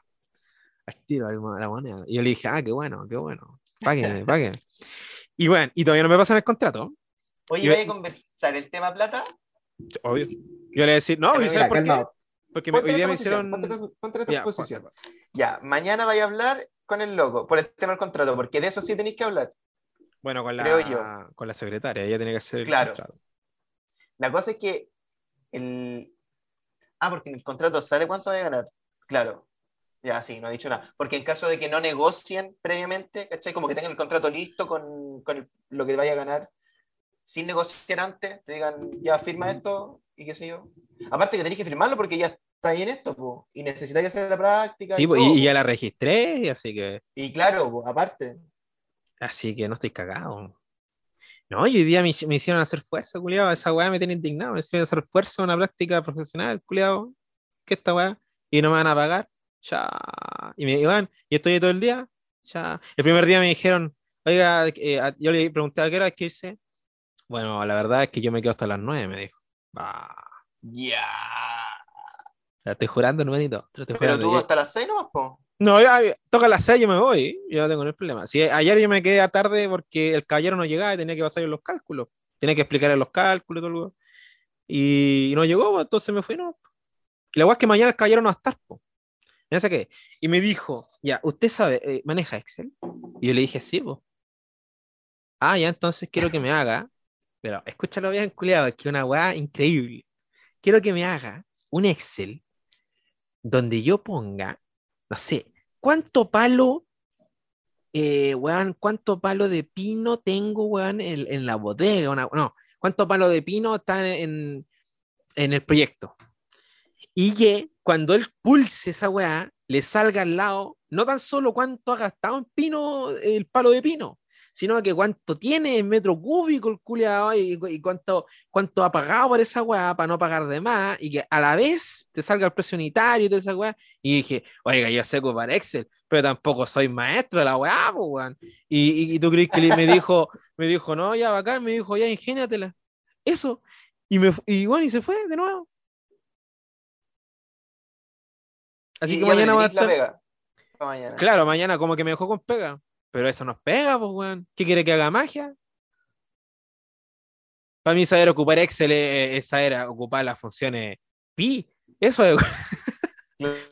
Al tiro la, la moneda. Y yo le dije, ah, qué bueno, qué bueno. Páguenme, páguenme. Y bueno, y todavía no me pasan el contrato. Oye, ¿voy a conversar el tema plata? Obvio. Yo le voy a decir, no, ¿y mira, ¿sabes por qué? Porque Ponte hoy día me hicieron. ponte Ya, posición. Ya, mañana vaya a hablar con el loco por el tema del contrato, porque de eso sí tenéis que hablar. Bueno, con Creo la, yo. con la secretaria, ella tiene que hacer el Claro. contrato. La cosa es que el... Ah, porque en el contrato sale cuánto va a ganar. Claro. Ya, sí, no ha dicho nada. Porque en caso de que no negocien previamente, ¿cachai? Como que tengan el contrato listo con, con el- lo que vaya a ganar, sin negociar antes, te digan, ya firma esto y qué sé yo. Aparte que tenéis que firmarlo porque ya está ahí en esto, po, y necesitáis hacer la práctica. Sí, y, todo, ya la registré, así que, Y claro, po, aparte. así que no estoy cagado. No, hoy día me, me hicieron hacer fuerza, culiado. Esa weá me tiene indignado. Me hicieron hacer fuerza en una práctica profesional, culiado. ¿Qué esta weá? Y no me van a pagar. Ya. Y me iban, y estoy todo el día. Ya. El primer día me dijeron, oiga, eh, yo le pregunté a qué hora es que irse. Bueno, la verdad es que yo me quedo hasta las nueve, me dijo. Ah, Ya. te lo estoy jurando, hermanito. Te estoy Pero jurando. tú Yo- hasta las seis nomás, po. No, ya, ya, toca las 6, yo me voy, yo no tengo ningún problema. Si ayer yo me quedé a tarde porque el caballero no llegaba y tenía que pasar los cálculos. Tenía que explicarle los cálculos y todo lo y, no llegó, pues, entonces me fui, no. Y la weá es que mañana el caballero no va a estar, po. Ya sé qué. Y me dijo, ya, ¿usted sabe, eh, maneja Excel? Y yo le dije, sí, pues. Ah, ya, entonces quiero que me haga, pero escúchalo bien, culiado, que una weá increíble. Quiero que me haga un Excel donde yo ponga, no sé, ¿cuánto palo, eh, weón, cuánto palo de pino tengo, weón, en, la bodega? No, ¿cuánto palo de pino está en, en el proyecto? Y que cuando él pulse esa weá, le salga al lado, no tan solo cuánto ha gastado en pino, el palo de pino, sino que cuánto tiene en metro cúbico el culiado y, y cuánto, cuánto ha pagado por esa weá para no pagar de más y que a la vez te salga el precio unitario de esa weá. Y dije, oiga, yo sé ocupar Excel, pero tampoco soy maestro de la weá, weón. Y, y, tú crees que me dijo, me dijo, no, ya bacán, me dijo, ya ingéniatela. Eso. Y, y bueno, y se fue de nuevo. Así que mañana va a estar. Mañana. Claro, mañana como que me dejó con pega. Pero eso nos pega, pues, weón. ¿Qué quiere que haga magia? Para mí saber ocupar Excel es saber ocupar las funciones pi. Eso es.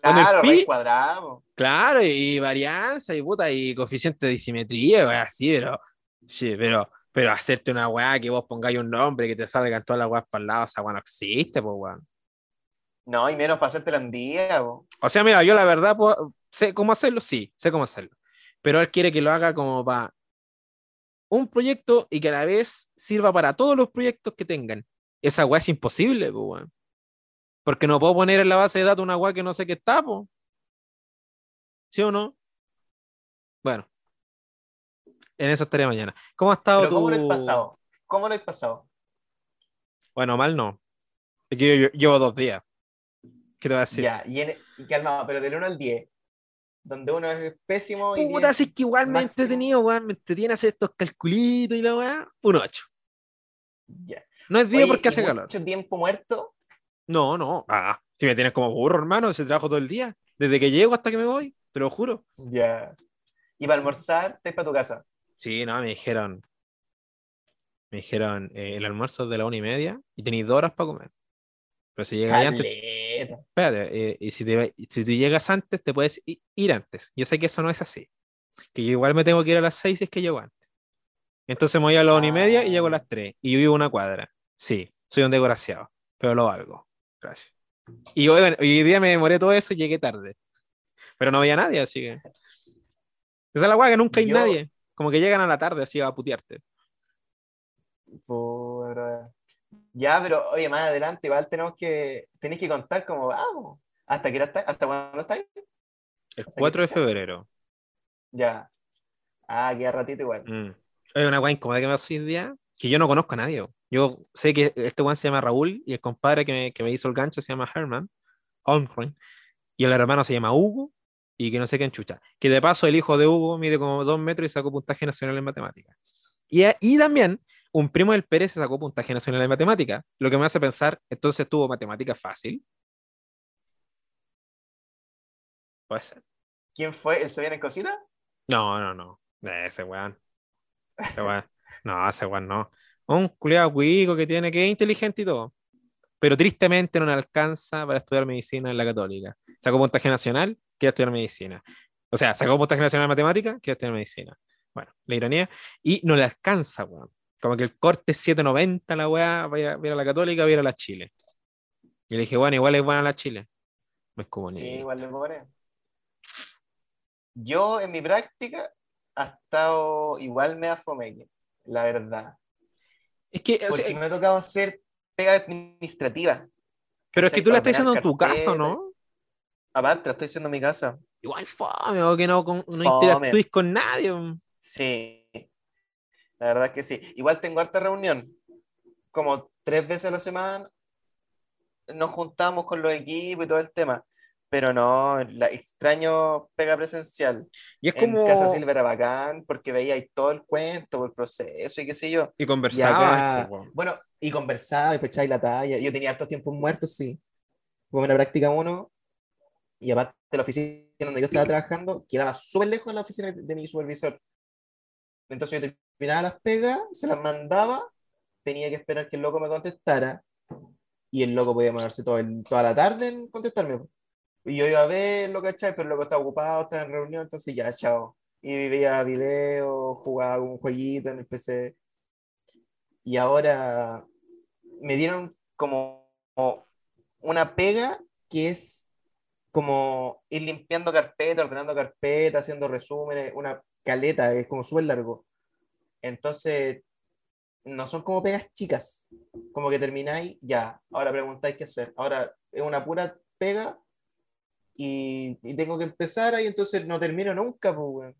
Claro, pi, cuadrado. Claro, y varianza, y puta, y coeficiente de disimetría, así, pero. Sí, pero. Pero hacerte una weá que vos pongáis un nombre que te salgan todas las weas para el lado, esa weá no existe, pues weón. No, y menos para hacerte en día, O sea, mira, yo la verdad sé cómo hacerlo, sí, sé cómo hacerlo pero él quiere que lo haga como para un proyecto y que a la vez sirva para todos los proyectos que tengan. Esa weá es imposible, pues, Porque no puedo poner en la base de datos una weá que no sé qué está, pues. ¿Sí o no? Bueno. En eso estaré mañana. ¿Cómo ha estado ¿Cómo lo has pasado? ¿Cómo lo has pasado? Bueno, mal no. Yo, llevo dos días. ¿Qué te voy a decir? Ya, y, en, y calmado, pero del 1 al 10, donde uno es pésimo. Y Puta, así que igual me he entretenido, weón. Me entretiene hacer estos calculitos y la weá. Un 8. Ya. No es día porque hace calor. ¿Mucho tiempo muerto? No, no. Ah, si me tienes como burro, hermano, ese trabajo todo el día. Desde que llego hasta que me voy, te lo juro. Ya. ¿Y para almorzar, te para tu casa? Sí, no, me dijeron. Me dijeron eh, el almuerzo de la una y media y tenéis dos horas para comer. Pero si llegas antes. Espérate, eh, y si, si tú llegas antes, te puedes ir antes. Yo sé que eso no es así. Que yo igual me tengo que ir a las seis si es que llego antes. Entonces me voy a las una y media y llego a las tres. Y yo vivo una cuadra. Sí, soy un desgraciado, pero lo valgo. Gracias. Y hoy, hoy día me demoré todo eso y llegué tarde. Pero no había nadie, así que. Esa es la guay que nunca hay nadie. Como que llegan a la tarde así a putearte. Ya, pero oye, más adelante igual tenemos que, tenéis que contar cómo vamos. ¿Hasta, que hasta cuándo estáis? El 4 de febrero. Ya. Ah, queda ratito igual. Mm. Hay una guay incómoda que me hace hoy día, que yo no conozco a nadie. Yo sé que este guay se llama Raúl y el compadre que me, que me hizo el gancho se llama Herman Olmgren y el hermano se llama Hugo y que no sé qué enchucha. Que de paso el hijo de Hugo mide como dos metros y sacó puntaje nacional en matemáticas. Y, y también un primo del Pérez se sacó puntaje nacional en matemática, lo que me hace pensar, entonces tuvo matemática fácil. Puede ser. ¿Quién fue? ¿El se viene en cosita? No, no, no. Ese weón. Ese weón. No, ese weón no. Un culiado cuico que tiene que es inteligente y todo. Pero tristemente no le alcanza para estudiar medicina en la católica. Sacó puntaje nacional, quiere estudiar medicina. O sea, sacó puntaje nacional en matemática, quiere estudiar medicina. Bueno, la ironía. Y no le alcanza, weón. Como que el corte es 790 la weá, voy a, a la Católica, voy a, a la Chile. Y le dije, bueno, igual es buena la Chile. No es como Sí, igual le pone. Yo en mi práctica ha estado igual me afomeque, la verdad. Es que Porque me ha tocado hacer pega administrativa. Pero es que tú la estás haciendo en tu casa, ¿no? Aparte, la estoy haciendo en mi casa. Igual fome, o que no, no interactúes con nadie. Sí, la verdad que sí. Igual tengo harta reunión. Como tres veces a la semana nos juntamos con los equipos y todo el tema. Pero no, la extraño pega presencial. Y es como. En Casa Silva era bacán porque veía ahí todo el cuento, el proceso y qué sé yo. Y conversaba. bueno, y conversaba y pecháis la talla. Yo tenía hartos tiempos muertos, sí. Como en la práctica uno. Y aparte la oficina donde yo estaba trabajando, quedaba súper lejos de la oficina de mi supervisor. Entonces yo terminaba las pegas, se las mandaba, tenía que esperar que el loco me contestara y el loco podía mandarse todo toda la tarde en contestarme. Y yo iba a verlo, ¿cachai? Pero el loco estaba ocupado, estaba en reunión, entonces ya, chao. Y veía videos, jugaba un jueguito en el PC. Y ahora me dieron como una pega que es como ir limpiando carpetas, ordenando carpetas, haciendo resúmenes, una caleta, es como súper largo. Entonces, no son como pegas chicas, como que termináis, ya, ahora preguntáis qué hacer. Ahora es una pura pega y, tengo que empezar ahí, entonces no termino nunca, pues,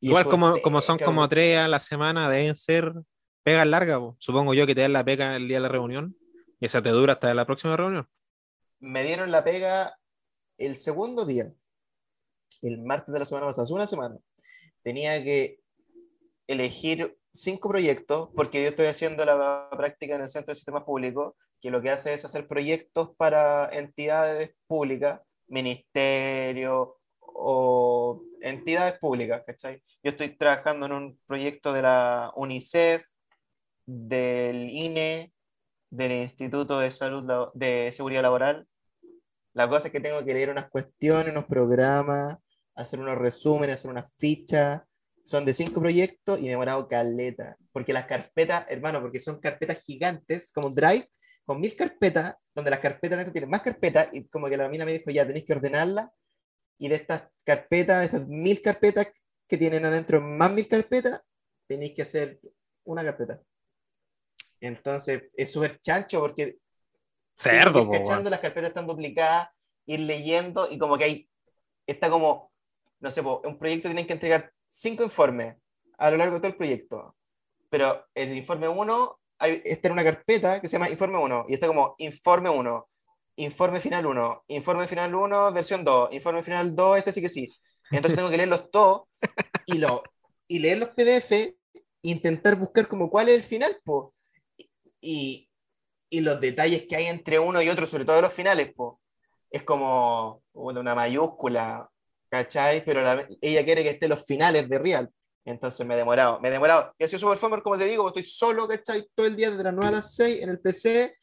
Y Igual como, como son como tres a la semana, deben ser pegas largas. po. Supongo yo que te dan la pega el día de la reunión y esa te dura hasta la próxima reunión. Me dieron la pega el segundo día, el martes de la semana pasada, hace una semana. Tenía que elegir cinco proyectos, porque yo estoy haciendo la práctica en el Centro de Sistemas Públicos, que lo que hace es hacer proyectos para entidades públicas, ministerios o entidades públicas, ¿cachai? Yo estoy trabajando en un proyecto de la UNICEF, del INE, del Instituto de Salud de Seguridad Laboral. La cosa es que tengo que leer unas cuestiones, unos programas, hacer unos resúmenes, hacer unas fichas. Son de cinco proyectos y me he demorado caleta. Porque las carpetas, hermano, porque son carpetas gigantes, como Drive, con mil carpetas, donde las carpetas dentro tienen más carpetas, y como que la mina me dijo, ya tenéis que ordenarlas. Y de estas carpetas, de estas mil carpetas que tienen adentro más mil carpetas, tenéis que hacer una carpeta. Entonces, es súper chancho porque Cerdo, ir cachando, las carpetas están duplicadas, ir leyendo y como que hay, está como, no sé, po, un proyecto tienen que entregar cinco informes a lo largo de todo el proyecto, pero el informe 1 está en una carpeta que se llama informe 1 y está como informe 1, informe final 1, informe final 1, versión 2, informe final 2, este sí que sí. Entonces tengo que leerlos todos y, lo, y leer los PDF e intentar buscar como cuál es el final, po. Y, y los detalles que hay entre uno y otro, sobre todo los finales, po. Es como una mayúscula, ¿cachai? Pero la- ella quiere que estén los finales de Real. Entonces me he demorado, me he demorado. Y ha sido súper fome, como te digo, estoy solo, ¿cachai? Todo el día desde las 9 a las 6 en el PC,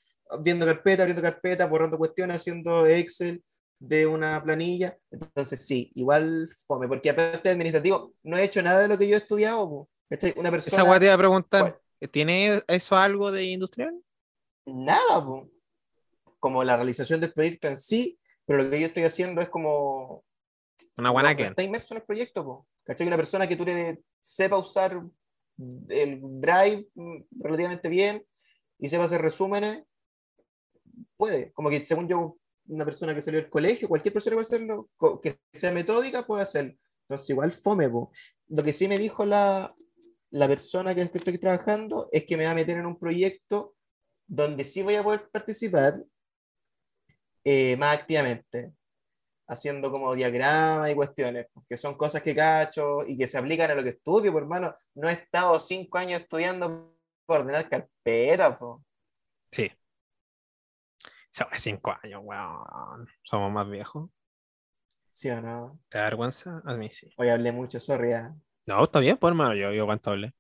viendo carpeta, abriendo carpeta, borrando cuestiones, haciendo Excel de una planilla. Entonces sí, igual fome, porque aparte de administrativo, no he hecho nada de lo que yo he estudiado, ¿cachai? Una persona... Esa weá te iba a preguntar, ¿Cuál? ¿tiene eso algo de industrial? nada, po. como la realización del proyecto en sí, pero lo que yo estoy haciendo es como... Una no está inmerso en el proyecto, po. ¿cachai? Una persona que tú le sepa usar el Drive mm, relativamente bien y sepa hacer resúmenes, puede. Como que según yo, una persona que salió del colegio, cualquier persona puede hacerlo, que sea metódica puede hacerlo. Entonces igual fome, po. Lo que sí me dijo la, la persona que estoy trabajando es que me va a meter en un proyecto donde sí voy a poder participar eh, más activamente, haciendo como diagramas y cuestiones, que son cosas que cacho y que se aplican a lo que estudio, por hermano. No he estado cinco años estudiando para ordenar carpetas, po. Sí. Son cinco años, weón. Somos más viejos. ¿Sí o no? ¿Te da vergüenza? A mí sí. Hoy hablé mucho, sorry. ah. No, está bien, pues hermano, yo, yo cuánto hablé.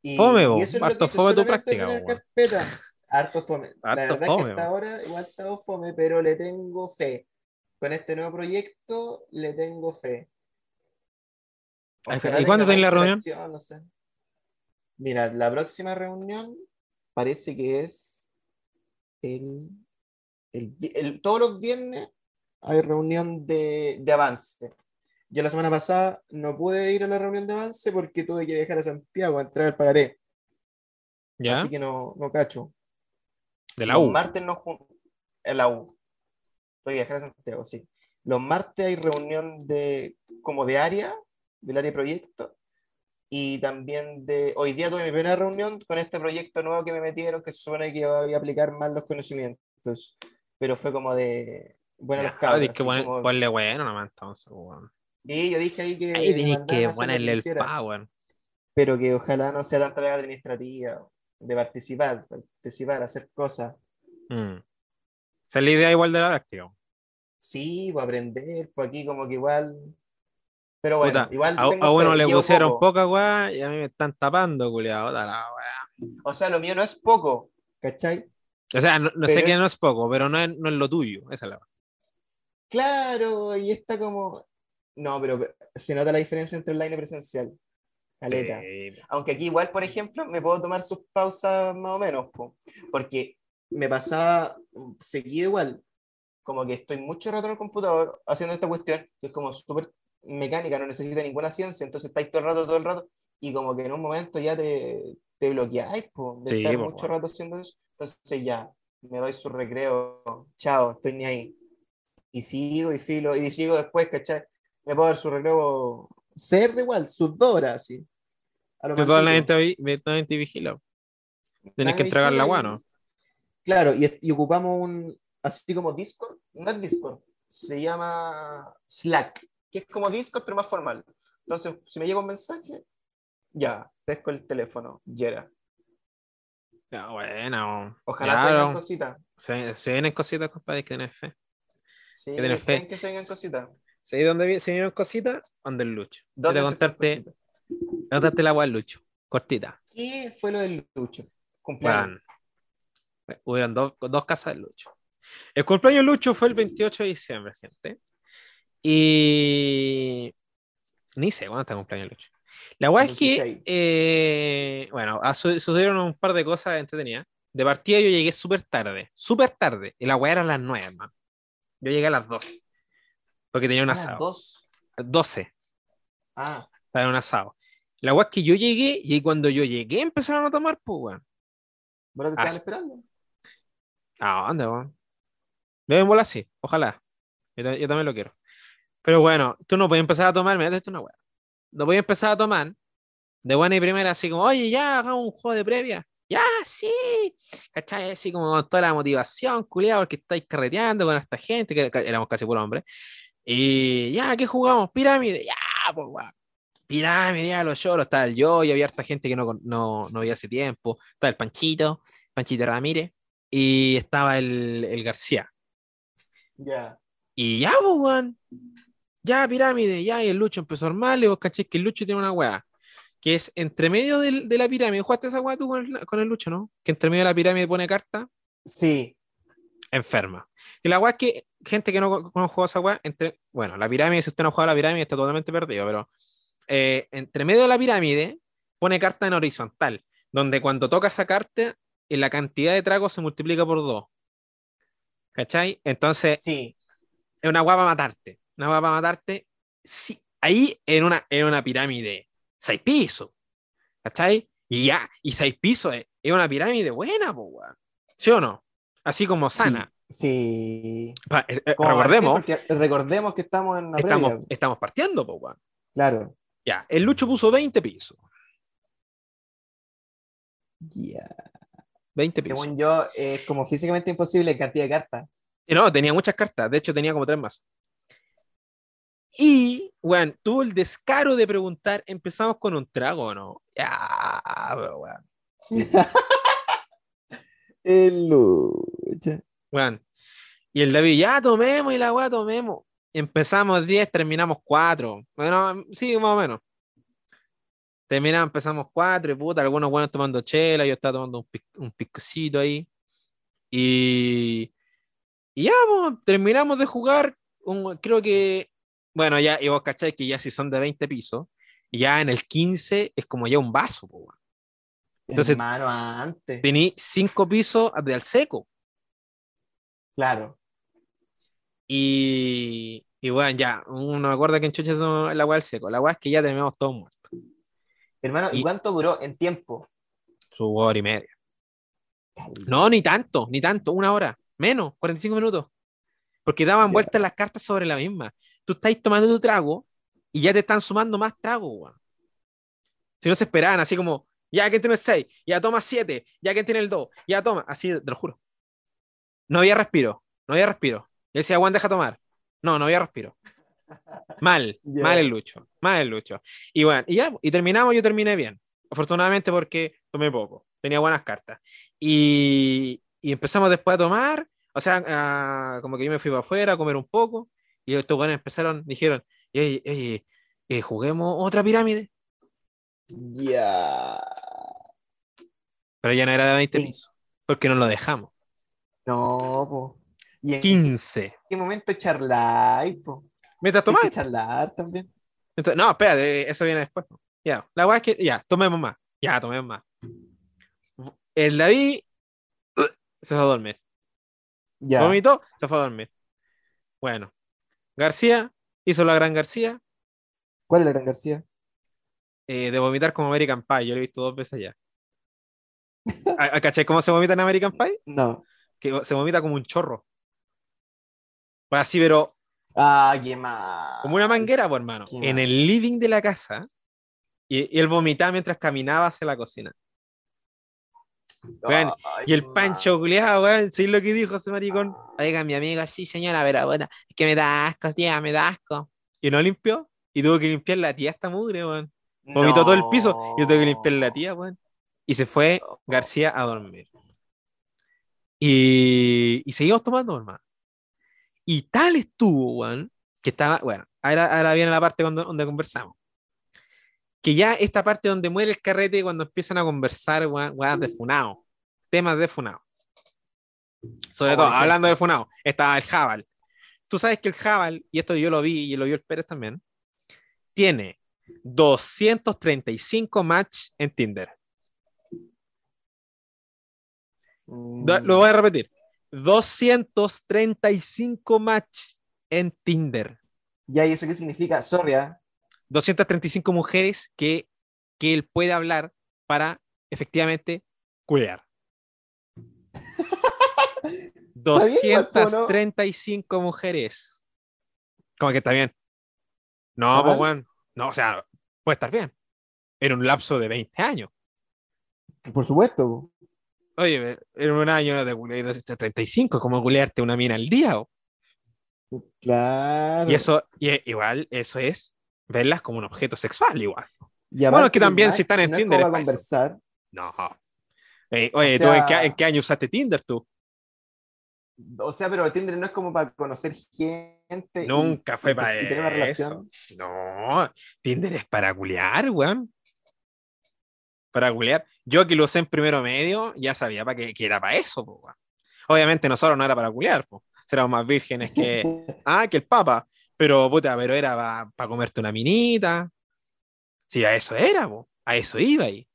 Y, Fome, y eso es lo Harto he fome tu práctica. Harto fome. La verdad es que hasta ahora igual ha estado fome, pero le tengo fe. Con este nuevo proyecto le tengo fe. Ojalá ¿y cuándo tenés la reunión? interacción, no sé. Mira, la próxima reunión parece que es el, el el- todos los viernes hay reunión de, de avance. Yo la semana pasada no pude ir a la reunión de avance porque tuve que viajar a Santiago a entrar al pagaré. ¿Ya? Así que no, no cacho. De la martes no jun- en la U. Voy a viajar a Santiago, sí. Los martes hay reunión de como de área, del área de proyecto. Y también de. Hoy día tuve mi primera reunión con este proyecto nuevo que me metieron, que se supone que voy a aplicar más los conocimientos. Pero fue como de. Bueno, los Ya, cabros. tenés que como- ponle bueno nomás entonces, weón. Y yo dije ahí que. Ahí tenés que ponerle el power. Pero que ojalá no sea tanta la administrativa, de participar, participar, hacer cosas. Mm. Esa es la idea igual de la práctica. Sí, pues aprender, pues aquí como que igual. Pero bueno, Puta, igual a, tengo a uno le pusieron poco. poca weá y a mí me están tapando, culiado. O sea, lo mío no es poco, ¿cachai? O sea, no, no sé Pero que es- no es poco, pero no es, no es lo tuyo. Esa es la. Claro, y está como. No, pero se nota la diferencia entre online y presencial. Caleta. Sí. Aunque aquí igual, por ejemplo, me puedo tomar sus pausas más o menos, po, porque me pasaba seguido igual, como que estoy mucho rato en el computador haciendo esta cuestión, que es como súper mecánica, no necesita ninguna ciencia, entonces estáis todo el rato, todo el rato, y como que en un momento ya te, te bloqueáis, po, de Sí, estar po, mucho bueno. rato haciendo eso, entonces ya, me doy su recreo, chao, estoy ni ahí. Y sigo y filo, y sigo después, ¿cachai? Me puedo dar su recreo Cerda igual, sus dos horas, así. A lo toda la gente, vi- toda la gente vigila. Tenés que entregar la vigila agua, y- ¿no? Claro, y, y ocupamos un, así como Discord, no es Discord, se llama Slack, que es como Discord, pero más formal. Entonces, si me llega un mensaje, ya, pesco el teléfono, Yera. Ya, bueno. Ojalá se vengan cositas. Se, se vienen cositas, compadre, que tener fe. Sí, que tener fe. que se vengan cositas. ¿Sí dónde se vienen cositas? Donde el Lucho. ¿Dónde Quiero contarte, contarte la agua del Lucho. Cortita. ¿Qué fue lo del Lucho? Cumpleaños. Bueno, hubieron dos, dos casas del Lucho. El cumpleaños del Lucho fue el 28 de diciembre, gente. Y. Ni sé cuándo está el cumpleaños del Lucho. La weá es que, 16. eh, bueno, su- sucedieron un par de cosas entretenidas. De partida yo llegué súper tarde, súper tarde. Y la weá era a las 9, man. Yo llegué a las 12. Porque tenía un Ah, asado. dos. 12. Ah, Estaba en un asado. La weá es que yo llegué y cuando yo llegué empezaron a tomar, pues, weón. ¿verdad te estaban Ah. esperando? ¿A dónde, weón? Deben volar así, ojalá. Yo, yo también lo quiero. Pero bueno, tú no puedes empezar a tomar, mira, esto es una weá. No puedes empezar a tomar de buena y primera, así como, oye, ya, hagamos un juego de previa. Ya, sí. ¿Cachai? Así como con toda la motivación, culiado, porque estáis carreteando con esta gente, que éramos casi puro hombre. Y ya, ¿qué jugamos? Pirámide. Ya, pues, weón. Pirámide, ya, los lloros. Estaba el yo y había harta gente que no, no, no veía hace tiempo. Estaba el Panchito, Panchito Ramírez. Y estaba el, el García. Ya. Y ya, pues, weón. Ya, pirámide, ya. Y el Lucho empezó a armarle. Vos caché que el Lucho tiene una weá. Que es entre medio del- de la pirámide. ¿Jugaste esa weá tú con el, con el Lucho, no? Que entre medio de la pirámide pone carta. Sí. Enferma. Y la weá es que gente que no, no juega esa weá, entre, bueno, la pirámide, si usted no juega la pirámide, está totalmente perdido, pero eh, entre medio de la pirámide pone carta en horizontal, donde cuando toca esa carta, eh, la cantidad de tragos se multiplica por dos. ¿Cachai? Entonces, Sí. es una guapa matarte. Una guapa matarte. Sí, ahí en una, en una pirámide, seis pisos. ¿Cachai? Y ya, y seis pisos es, es una pirámide buena, weón. ¿Sí o no? Así como sana. Sí. Pa- eh, eh, Como recordemos, recordemos que estamos en la estamos, previa. estamos partiendo, weón. Claro. Ya, el Lucho puso 20 pisos. Ya. 20 pisos. Según yo, es como físicamente imposible en cantidad de cartas. Y no, tenía muchas cartas. De hecho, tenía como tres más. Y, weón, tuvo el descaro de preguntar: ¿empezamos con un trago o no? Ya, pero, weón. El lucha. Weón. Y el David, ya tomemos y la weá tomemos. Empezamos 10, terminamos 4. Bueno, sí, más o menos. Terminamos, empezamos 4 y puta, algunos buenos tomando chela, yo estaba tomando un, pic- un picocito ahí. Y, y ya, pues, terminamos de jugar. un- creo que, bueno, ya, y vos cacháis que ya si son de 20 pisos, ya en el 15 es como ya un vaso, pues. Entonces- Hermano, antes. Tení 5 pisos de al seco. Claro. Y, y bueno, ya, uno me acuerda que en Chucha es la weá del seco. La weá es que ya tenemos todos muertos. Hermano, ¿y, Y- cuánto duró en tiempo? Su hora y media. No, ni tanto, ni tanto, una hora, menos, 45 minutos. Porque daban vueltas las cartas sobre la misma. Tú estáis tomando tu trago y ya te están sumando más trago, weón. Si no se esperaban, así como, ya que tiene el 6, ya toma 7, ya que tiene el 2, ya toma, así, te lo juro. No había respiro, no había respiro. Y decía, Juan, deja tomar. No, no había respiro. Mal, Ya. mal el lucho, mal el lucho. Y bueno, y ya, y terminamos, yo terminé bien. Afortunadamente porque tomé poco, tenía buenas cartas. Y, y empezamos después a tomar, o sea, a- como que yo me fui para afuera a comer un poco, y estos buenos empezaron, dijeron, oye, oye, eh, juguemos otra pirámide, Ya. pero ya no era de 20 Sí. pisos, porque no lo dejamos. No, po. ¿Y en 15. qué momento charlar, po? Mientras tomás. charlar también. Entonces, no, espérate, eso viene después. Ya, la weá es que, ya, tomemos más. Ya, tomemos más. El David se fue a dormir. Ya. Vomitó, se fue a dormir. Bueno, García hizo la gran García ¿Cuál es la gran García? eh, de vomitar como American Pie. Yo lo he visto dos veces ya. ¿A- a- ¿Cachai cómo se vomita en American Pie? No. Que se vomita como un chorro. Pues así, pero Ah, qué mal. Como una manguera, pues, hermano. Qué En mal. el living de la casa. Y, y él vomitaba mientras caminaba hacia la cocina. Weón, Ay, Y el Pancho culiado, weón, ¿sí lo que dijo ese maricón? Oiga, mi amigo, sí, señora, pero bueno, es que me da asco, tía, me da asco. Y no limpió. Y tuvo que limpiar la tía esta mugre, weón. Vomitó todo el piso. Y yo tuve que limpiar la tía, weón. Y se fue García a dormir. Y, y seguimos tomando, hermano. Y tal estuvo, weón, que estaba, bueno, ahora, ahora viene la parte cuando, donde conversamos. Que ya esta parte donde muere el carrete, cuando empiezan a conversar, weón, de funao. Temas de funao. Sobre Como todo, hablando de funao, estaba el Jabal. Tú sabes que el Jabal, y esto yo lo vi y lo vio el Pérez también, tiene 235 match en Tinder. Mm, Lo voy a repetir. 235 match en Tinder. Ya, ¿y eso qué significa? Sorry, ¿ah? 235 mujeres que, que él puede hablar para efectivamente ¿no? 235 mujeres. ¿Cómo que está bien? No, ¿Está pues, weón. No, o sea, puede estar bien. En un lapso de 20 años. Por supuesto. Oye, en un año no te culeé 235, como culearte una mina al día. o. Claro. Y eso, y e- igual, eso es verlas como un objeto sexual, igual. Y bueno, que también si están en no Tinder Es para conversar. No. Eh, oye, O ¿tú en qué, en qué año usaste Tinder tú? O sea, pero Tinder no es como para conocer gente. y- Nunca fue y, para y tener una relación. No, Tinder es para culear, weón. Para culear. Yo que lo usé en primero medio, ya sabía para que, que era para eso, po. Obviamente nosotros no era para culear, pues. Éramos más vírgenes que, ah, que el Papa. Pero, puta, pero era para comerte una minita. Sí, a eso era, po. a eso iba ahí.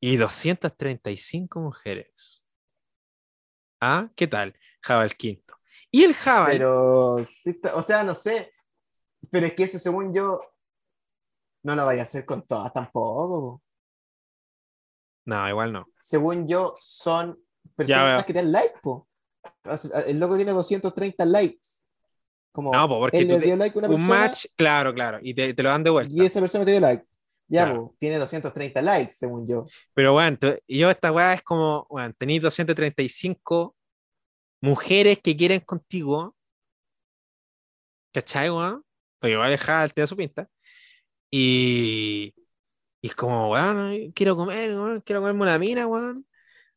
Y 235 mujeres. ¿Ah? ¿Qué tal? Jabal quinto. Y el Jabal, Pero, o sea, no sé. Pero es que eso, según yo, no lo vaya a hacer con todas tampoco. No, igual no. Según yo, son personas que te dan like, po. El loco tiene 230 likes. Como No, po, porque él le dio like a una Un persona match, claro, claro, y te, te lo dan de vuelta. y esa persona te dio like. Ya, Claro. po, tiene 230 likes, según yo. Pero bueno, yo esta weá es como, bueno, tenéis 235 mujeres que quieren contigo. ¿Cachai, weón? Porque igual es te da su pinta. Y, y es como, weón, quiero comer, weón, quiero comerme una mina, weón.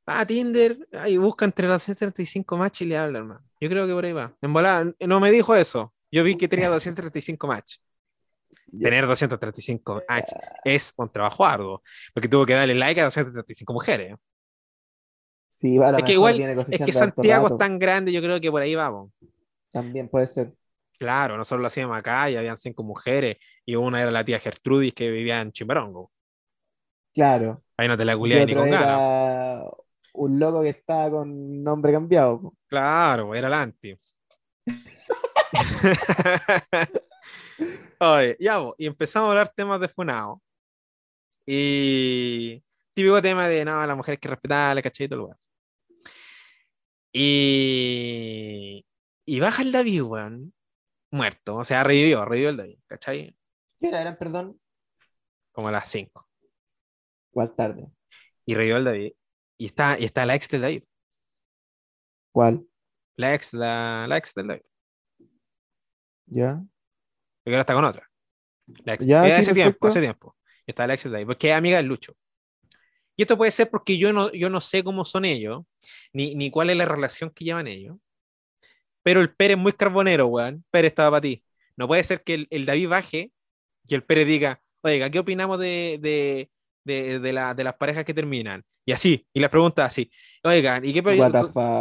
Ah, Tinder, ahí busca entre las 235 match y le habla, hermano. Yo creo que por ahí va. En volada, no me dijo eso. Yo vi que tenía 235 match. Tener 235 match es un trabajo arduo, porque tuvo que darle like a 235 mujeres. Sí, a lo Es que igual, es que Santiago es tan grande, yo creo que por ahí vamos. También puede ser. Claro, nosotros lo hacíamos acá y habían cinco mujeres y una era la tía Gertrudis que vivía en Chimbarongo. Claro. Ahí no te la Y culiabas ni con era un loco que estaba con nombre cambiado. Claro, era la anti. Oye, ya, bo, y empezamos a hablar temas de Funao. Y típico tema de, no, las mujeres que respetarlas, ¿cachai? Todo el weón. Y, y baja el David, weón, muerto. O sea, revivió, revivió el David, ¿cachai? ¿Qué hora eran, perdón? Como a las 5. ¿Cuál tarde? Y revivió el David. Y está, y está la ex del David. ¿Cuál? La ex, la, la ex del David. ¿Ya? Porque ahora está con otra. La ex. Ya, sí, hace tiempo, perfecto. hace tiempo. Y está la ex del David. Porque es amiga del Lucho. Y esto puede ser porque yo no, yo no sé cómo son ellos, ni, ni cuál es la relación que llevan ellos. Pero el Pérez es muy carbonero, weón. Pérez estaba para ti. No puede ser que el, el David baje y el Pérez diga, oiga, ¿qué opinamos de, de, de, de la- de las parejas que terminan? Y así, y las preguntas así, oigan, ¿y qué?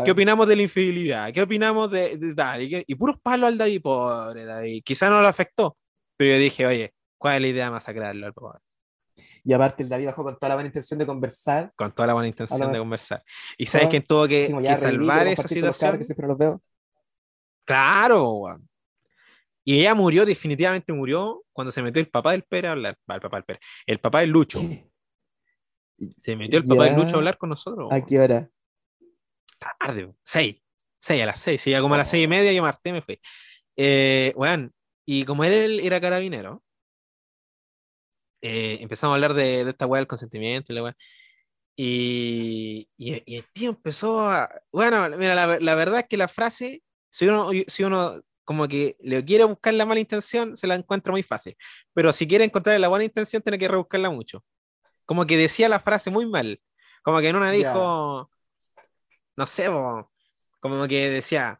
¿Qué opinamos de la infidelidad? ¿Qué opinamos de, de tal? Y, qué- y puros palos al David, pobre David. Quizá no lo afectó, pero yo dije, oye, ¿cuál es la idea de masacrarlo al pobre? Y aparte el David bajó con toda la buena intención de conversar. Con toda la buena intención de conversar. ¿Y sabes quién tuvo que, que salvar esa situación? que siempre los veo. Claro, weón. Y ella murió, definitivamente murió, cuando se metió el papá del Pérez a hablar. El papá del Pérez. El papá del Lucho. Se metió el papá Ya. Lucho a hablar con nosotros. ¿A qué hora? Tarde, seis. 6 a las 6, sí, ya como a las 6 y media yo marté me fui. Eh, weón, y como él era carabinero, eh, empezamos a hablar de, de esta weá del consentimiento y la weá. Y, y, y el tío empezó a. Bueno, mira, la, la verdad es que la frase, si uno, si uno como que le quiere buscar la mala intención, se la encuentra muy fácil. Pero si quiere encontrar la buena intención, tiene que rebuscarla mucho. Como que decía la frase muy mal. Como que en una dijo, no sé, po, como que decía,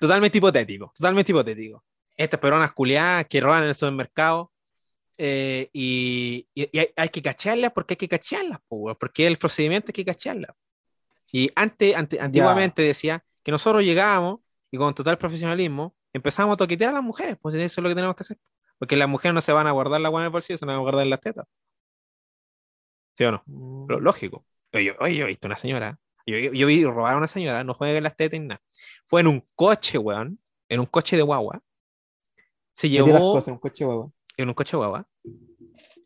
totalmente hipotético, totalmente hipotético. Estas peronas culiadas que roban en el supermercado, eh, y, y- y hay, hay que cacharlas porque hay que cacharlas, po, porque el procedimiento hay que cacharlas. Y antes, ante- antiguamente decía que nosotros llegábamos y con total profesionalismo empezamos a toquetear a las mujeres, pues eso es lo que tenemos que hacer. Porque las mujeres no se van a guardar la guana en el bolsillo, se van a guardar en las tetas. ¿Sí o no? Pero lógico. Oye, yo, yo he visto una señora. Yo, yo, yo vi robar a una señora, no juegue en las tetas ni nada. Fue en un coche, weón. En un coche de guagua. Se llevó cosas en un coche, huevo. en un coche de guagua.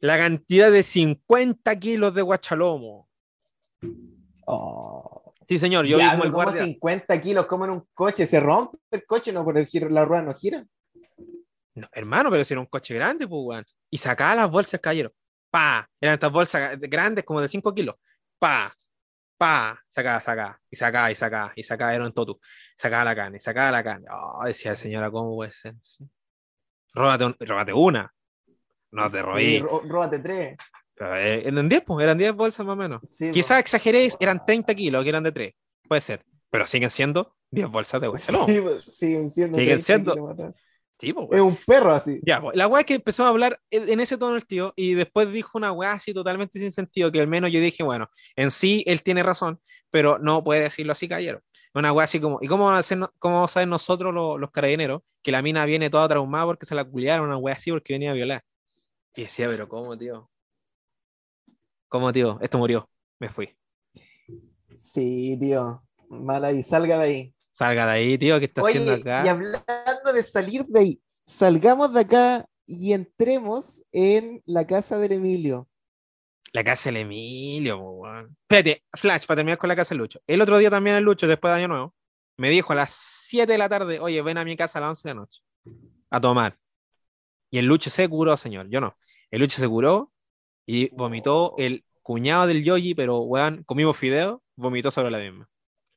La cantidad de 50 kilos de guachalomo. Oh. Sí, señor. Yo Ya, vi como el como guardia. 50 kilos como en un coche, se rompe el coche, no por el giro, la rueda no gira. No, hermano, pero si era un coche grande, pues, weón. Y sacaba las bolsas, caballero. Pa. Eran estas bolsas grandes, como de 5 kilos. Pa. Pa. Sacaba, sacaba. Y sacaba, y sacaba. Y sacaba, era un totu. Sacaba la carne, sacaba la carne. Oh, decía señora, ¿cómo puede ser? Sí. Róbate, un- róbate una. No te robé. Sí, ró- róbate tres. eran 10, pues, eran 10 bolsas más o menos. Sí, Quizás exageré, eran 30 kilos, que eran de 3. Puede ser. Pero siguen siendo 10 bolsas de guachalomo. Sí, po, siguen siendo. Siguen 30 siendo. Sí, pues, Es un perro así. Ya, pues, la weá es que empezó a hablar en ese tono el tío y después dijo una weá así totalmente sin sentido, que al menos yo dije, bueno, en sí él tiene razón, pero no puede decirlo así, caballero. Una weá así como, ¿y cómo vamos a, hacer, cómo vamos a saber nosotros los, los carabineros que la mina viene toda traumada porque se la culiaron, una weá así porque venía a violar? Y decía, pero ¿cómo, tío? ¿Cómo, tío? Esto murió. Me fui. Sí, tío. Mala ahí, salga de ahí. Salga de ahí, tío, ¿qué está haciendo acá? y hablando de salir de ahí, salgamos de acá y entremos en la casa del Emilio. La casa del Emilio, weón. Espérate, Flash, para terminar con la casa del Lucho. El otro día también el Lucho, después de Año Nuevo, me dijo a las 7 de la tarde, oye, ven a mi casa a las 11 de la noche a tomar. Y el Lucho se curó, señor, yo no. El Lucho se curó y vomitó el cuñado del Yogi, pero, weón, comimos fideo, vomitó sobre la misma.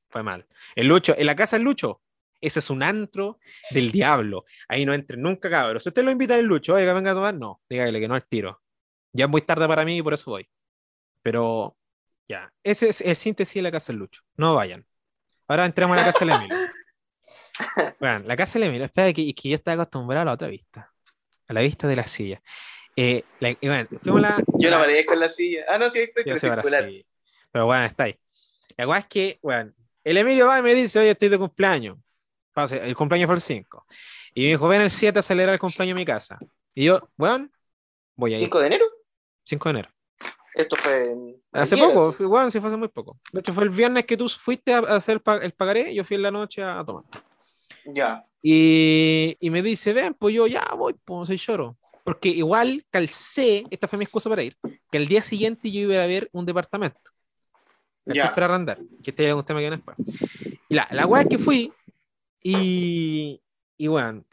Fue mal. El Lucho, en la casa del Lucho, ese es un antro del diablo. Ahí no entren nunca, cabros. Si usted lo invita al Lucho, oiga, venga a tomar, no, dígale que no al tiro. Ya es muy tarde para mí y por eso voy. Pero ya, ese es el síntesis de la casa del Lucho. No vayan. Ahora entremos a la casa del Emilio. Bueno, la casa del Emilio, espera que, que yo estaba acostumbrado a la otra vista. A la vista de la silla. Eh, la- bueno, la, Yo la- aparezco en la silla. Ah, no, sí, estoy, yo circular. Pero bueno, está ahí. La cosa es que, bueno, el Emilio va y me dice, oye, estoy de cumpleaños. El cumpleaños fue el 5. Y me dijo, ven el 7 a celebrar el cumpleaños en mi casa. Y yo, bueno, voy a ir. 5 de enero. 5 de enero. Esto fue. Hace poco, fue, bueno, sí fue hace muy poco. De hecho, fue el viernes que tú fuiste a hacer el, pa- el pagaré yo fui en la noche a, tomar. Ya. Y, y me dice, ven, pues yo ya voy, pues soy lloro. Porque igual calcé, esta fue mi excusa para ir, que el día siguiente yo iba a ver un departamento. Ya. Para arrendar. Que este es un tema que viene después. Y la, la weá es que fui, y, y bueno,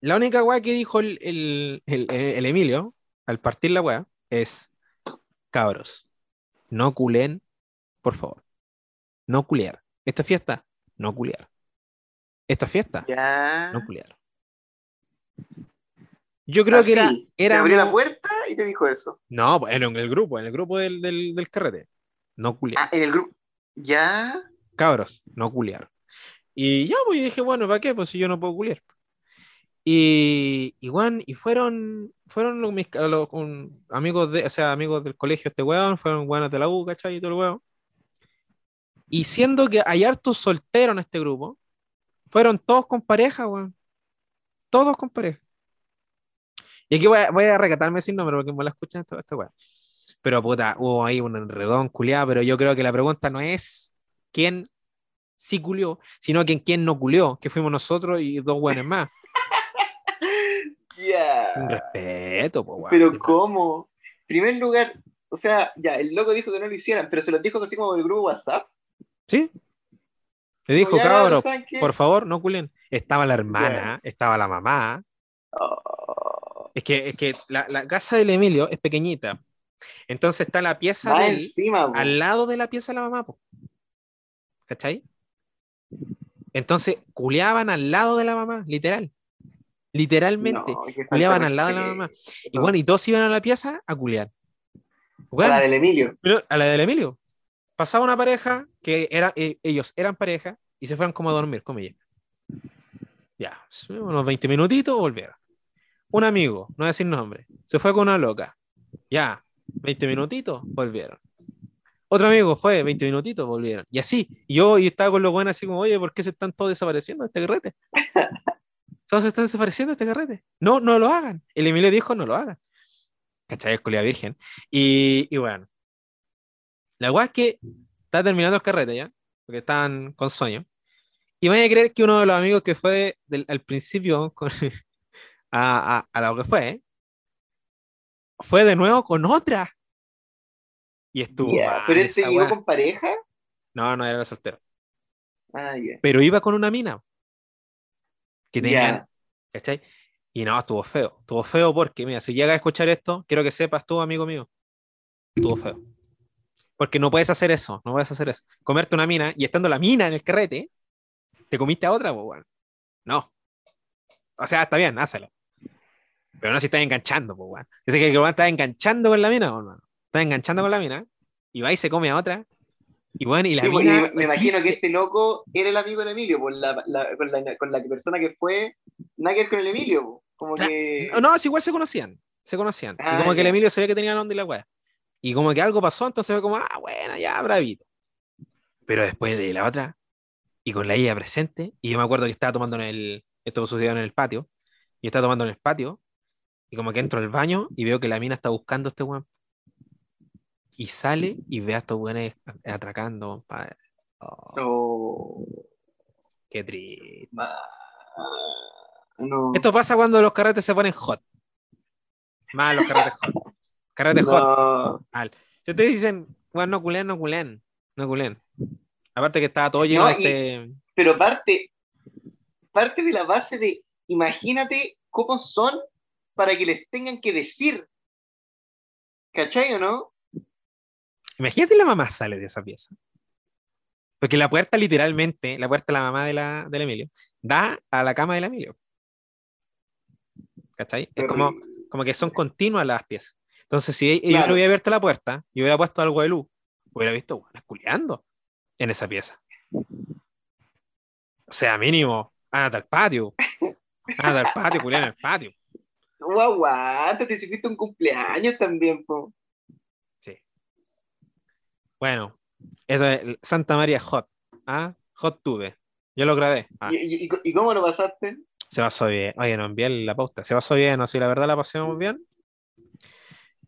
la única weá que dijo el, el, el, el Emilio al partir la weá es, cabros, no culen, por favor. No culear. Esta fiesta, no culear. Esta fiesta, Ya. no culiar. Yo creo que era. Era Te abrió la puerta y te dijo eso. No, pues, en el grupo, en el grupo del, del, del carrete. No culiar. Ah, en el grupo. Ya. Cabros, no culiar. Y ya, pues yo dije, bueno, ¿para qué? Pues si yo no puedo culiar. Y, y, weón, y fueron, fueron los, mis, los- un- amigos de, o sea, amigos del colegio este weón, fueron weones de la U, ¿cachai? Y todo el weón. Y siendo que hay hartos solteros en este grupo, fueron todos con pareja, weón. Todos con pareja. Y aquí voy a, voy a recatarme sin nombre porque me la escuchan esta, esta weá. Pero puta, hubo ahí un enredón culiado, pero yo creo que la pregunta no es quién sí culió, sino que quién no culió, que fuimos nosotros y dos weones más. Sin respeto, po. Pero Sí, ¿cómo? Primer lugar, o sea, ya, el loco dijo que no lo hicieran, pero se los dijo así como por el grupo WhatsApp. ¿Sí? Le dijo, Ya, cabros, ¿saben qué? por favor, no culen. Estaba la hermana, estaba la mamá. Oh, Es que, es que la, la casa del Emilio es pequeñita. Entonces está la pieza de él encima, al lado de la pieza de la mamá. po. ¿Cachai? Entonces, culeaban al lado de la mamá, literal. Literalmente. No, culeaban al lado de la mamá. Y bueno, y todos iban a la pieza a culear. A Weón, la del Emilio. pero a la del Emilio. Pasaba una pareja que era, eh, ellos eran pareja y se fueron como a dormir, como ella. Ya, unos 20 minutitos volvieron. Un amigo, no voy a decir nombre, se fue con una loca. Ya, 20 minutitos, volvieron. Otro amigo fue, 20 minutitos, volvieron. Y así, yo y estaba con los buenos así como, oye, ¿por qué se están todos desapareciendo de este carrete? Todos se están desapareciendo de este carrete. No, no lo hagan. El Emilio dijo, no lo hagan. ¿Cachai? Es culia virgen. Y, y bueno, la weá es que está terminando el carrete ya, porque estaban con sueño. Y vaya a creer que uno de los amigos que fue del- al principio con- a, a, a lo que fue, fue de nuevo con otra. Y estuvo. Mal Pero él se weá. con pareja. No, no era soltero. Ah, ya. Pero iba con una mina. Que tenían. Ya. ¿Cachai? Y no, estuvo feo. Estuvo feo porque, mira, si llega a escuchar esto, quiero que sepas tú, amigo mío. Estuvo feo. Porque no puedes hacer eso, no puedes hacer eso. Comerte una mina y estando la mina en el carrete, te comiste a otra, pues, bueno. No. O sea, está bien, hazlo. Pero no si estás enganchando, pues, weón. Yo sé que el weón está enganchando con la mina, hermano. Está enganchando con la mina, y va y se come a otra. Y bueno, y la Sí, pues, mina. me, me imagino que este loco era el amigo del Emilio, por la, la- con, la, con la persona que fue, ver con el Emilio, po. como que... No, es igual se conocían. Se conocían. y Ah, como que el. Emilio ve que tenía onda y la weá. Y como que algo pasó, entonces fue como, ah, bueno, ya, bravito. Pero después de la otra, y con la ella presente, y yo me acuerdo que estaba tomando en el. Esto sucedió en el patio. Y estaba tomando en el patio, y como que entro al baño y veo que la mina está buscando a este weón. Y sale y ve a estos weones atracando. Oh, Oh, qué triste. no. Esto pasa cuando los carretes se ponen hot. Más los carretes hot. Carretes hot. Mal. Si ustedes dicen, bueno, no culen, no culen, no culen. Aparte que estaba todo lleno No, de y- este. Pero parte, parte de la base de, imagínate cómo son para que les tengan que decir. ¿Cachai o no? Imagínate la mamá sale de esa pieza. Porque la puerta, literalmente, la puerta de la mamá de la, del Emilio, da a la cama del Emilio. ¿Cachai? Es como, como que son continuas las piezas. Entonces, si yo Claro. no hubiera abierto la puerta y hubiera puesto algo de luz, hubiera visto buenas culeando en esa pieza. O sea, mínimo, ándate al patio. Ándate al patio, culean en el patio. No aguanta, te hiciste un cumpleaños también, po. Bueno, eso es Santa María Hot. ¿Ah? Hot Tube. Yo lo grabé. Ah, ¿Y, y- y- y cómo lo pasaste? se pasó bien. Oye, no envié la pauta. Se pasó bien. Si la verdad la pasamos bien.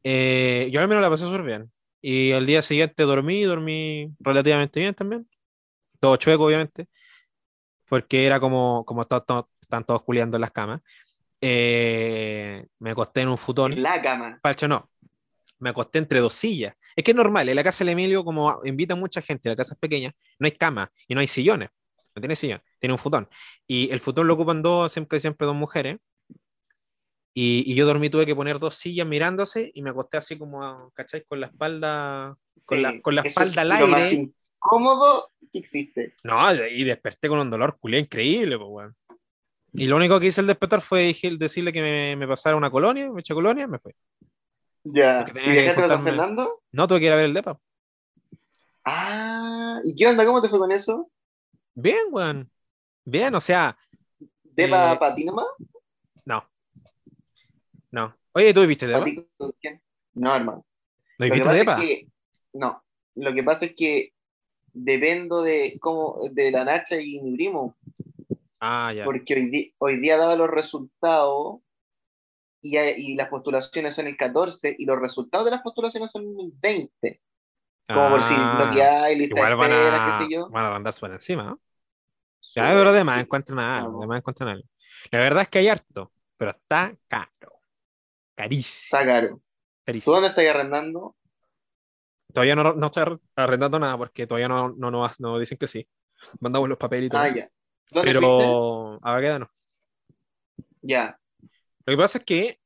Eh, yo al menos la pasé súper bien. Y al día siguiente dormí, dormí relativamente bien también. Todo chueco, obviamente. Porque era como, como to- to- están todos culiando en las camas. Eh, me acosté en un futón. En la cama. Pacho, no. Me acosté entre dos sillas. Es que es normal, en la casa del Emilio, como invita mucha gente, la casa es pequeña, no hay cama y no hay sillones. No tiene sillón, tiene un futón. Y el futón lo ocupan dos, siempre, siempre dos mujeres. Y, y yo dormí, tuve que poner dos sillas mirándose y me acosté así como, ¿cachai? Con la espalda, con Sí, la, con la espalda es al Lo más aire. incómodo que existe. No, y desperté con un dolor culé increíble, pues, weón. Y lo único que hice al despertar fue decirle que me, me pasara una colonia, me eché colonia, me fue. Ya. ¿Y dejaste a San Fernando? No tuve que ir a ver el depa. Ah, ¿y qué onda? ¿Cómo te fue con eso? Bien, weón. Bien, o sea, ¿Depa Eh, para ti nomás? no. No. Oye, ¿tú viste ¿Para Depa? No, hermano. ¿No Lo que viste pasa Depa? es que, no, lo que pasa es que dependo de cómo, de la Nacha y mi primo, Ah, ya. porque hoy, hoy día daba los resultados y, hay- y las postulaciones son el 14 y los resultados de las postulaciones son el 20, como por si Ah, lo que hay, lista Igual van espera, a, qué sé yo. van a andar por encima, ¿no? Ya, pero además encuentran algo, además encuentran algo. La verdad es que hay harto, pero está caro. Carísimo. Está caro. ¿Tú carísimo. dónde estás arrendando? Todavía no, no estoy arrendando nada porque todavía no, no, no, no dicen que sí. Mandamos los papelitos. Ah, ya. ¿Dónde fuiste? pero a Baquedano. Ya. Lo que pasa es que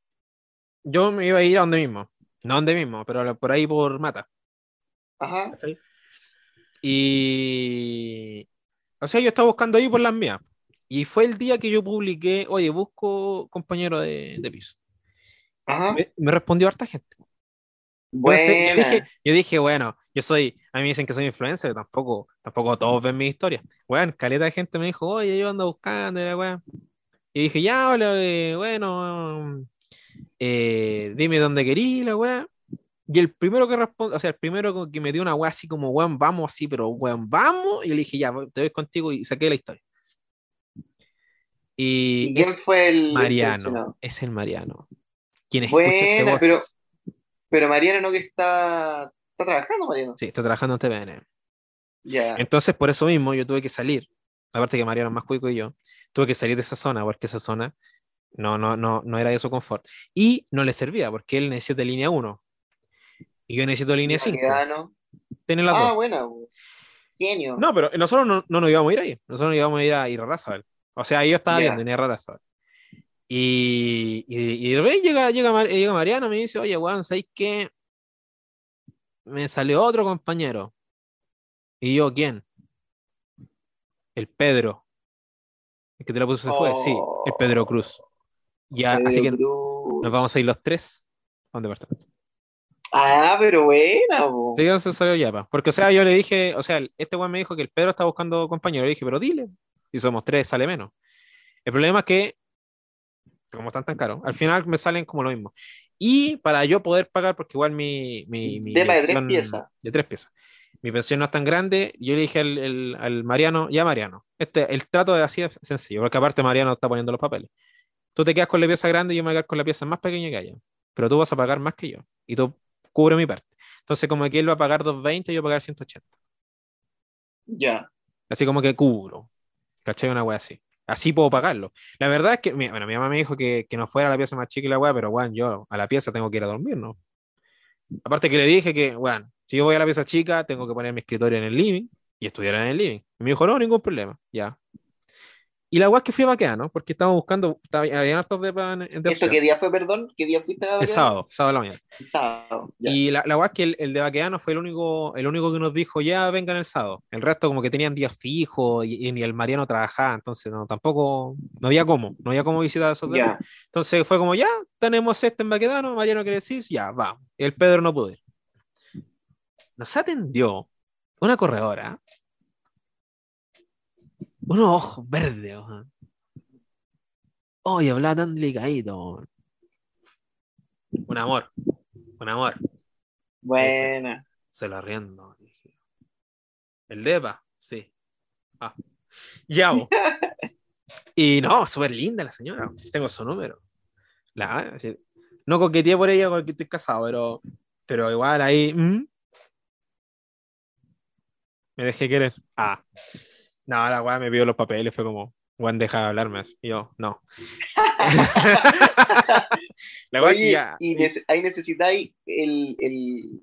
yo me iba a ir a donde mismo. No a donde mismo, pero por ahí por Mata. Ajá. ¿cachai? Y. O sea, yo estaba buscando ahí por las mías. Y fue el día que yo publiqué, oye, busco compañero de, de piso. Ajá. Me, me respondió harta gente. Yo no sé, Buena. yo, dije, yo dije, bueno, yo soy, a mí me dicen que soy influencer, tampoco, tampoco todos ven mi historia. Bueno, caleta de gente me dijo, oye, yo ando buscando, y la weá. Y dije, ya, hola, eh, bueno, eh, dime dónde querís, la weá. Y el primero que responde, o sea, el primero que me dio una weá así como, weón, vamos así, pero weón, vamos. Y le dije, ya, te voy contigo y saqué la historia. Y, ¿Y quién fue el Mariano, es el Mariano. Quien escucha este pero, pero Mariano no que está, está trabajando, Mariano. Sí, está trabajando en TVN. Ya. Entonces, por eso mismo, yo tuve que salir. Aparte que Mariano es más cuico que yo, tuve que salir de esa zona, porque esa zona no, no, no, no era de su confort. Y no le servía, porque él necesita línea 1. Y yo necesito línea 5. Baquedano. Tienen las Ah, dos. buena. bu. Genio. No, pero nosotros no, no nos íbamos a ir ahí. Nosotros nos íbamos a ir a Irarrázaval. O sea, yo estaba Ya. viendo en. Y, y, y llega, llega, llega Mariano y me dice, oye, weón, ¿sabes qué? Me salió otro compañero. Y yo, ¿quién? El Pedro. El que te lo puso ese jueves, sí, el Pedro Cruz. Ya, Pedro así que Cruz. nos vamos a ir los tres a un departamento. Ah, pero buena. bu. Sí, eso salió ya, pa. Porque, o sea, yo le dije, o sea, este weón me dijo que el Pedro está buscando compañero. Le dije, pero dile. Si somos tres, sale menos. El problema es que, como están tan caros, al final me salen como lo mismo. Y para yo poder pagar, porque igual mi. mi, mi Tema de tres piezas. De tres piezas. Mi pensión no es tan grande. Yo le dije al, al Mariano, ya Mariano, este, el trato de así es sencillo, porque aparte Mariano está poniendo los papeles. Tú te quedas con la pieza grande y yo me voy a quedar con la pieza más pequeña que haya. Pero tú vas a pagar más que yo. Y tú cubre mi parte. Entonces, como que él va a pagar 220, yo voy a pagar 180. Ya. Así como que cubro. ¿Cachai? Una wea así. Así puedo pagarlo. La verdad es que, bueno, mi mamá me dijo que, que no fuera a la pieza más chica y la wea, pero weón, yo a la pieza tengo que ir a dormir, ¿no? Aparte que le dije que, weón, si yo voy a la pieza chica, tengo que poner mi escritorio en el living y estudiar en el living. Y me dijo, no, ningún problema, ya. Y la es que fui a Baqueano, porque estábamos buscando, estaba, había hartos de, de ¿Esto qué día fue, perdón? ¿Qué día fuiste a El sábado, sábado de la mañana. El sábado. Ya. Y la, la es que el, el de Baqueano fue el único, el único que nos dijo, ya vengan el sábado. El resto como que tenían días fijos y, ni el Mariano trabajaba, entonces no, tampoco, no había cómo, no había cómo visitar esos días. Entonces fue como, ya, tenemos este en Baquedano, Mariano quiere decir, ya. Y el Pedro no pudo ir. Nos atendió una corredora, unos ojos verdes. Oye, hablaba tan delicadito. Un amor, un amor. Buena. Se lo arriendo. dije. ¿El DEPA? Sí. Ah. Ya. Y no, súper linda la señora. Tengo su número. La, no coqueteé por ella porque estoy casado, pero, pero igual ahí. ¿mm? Me dejé querer. Ah. No, la weá me pidió los papeles, fue como, Juan, deja de hablarme. Y yo, no. la weá es que Oye, ya. y nece- ahí necesitáis el, el,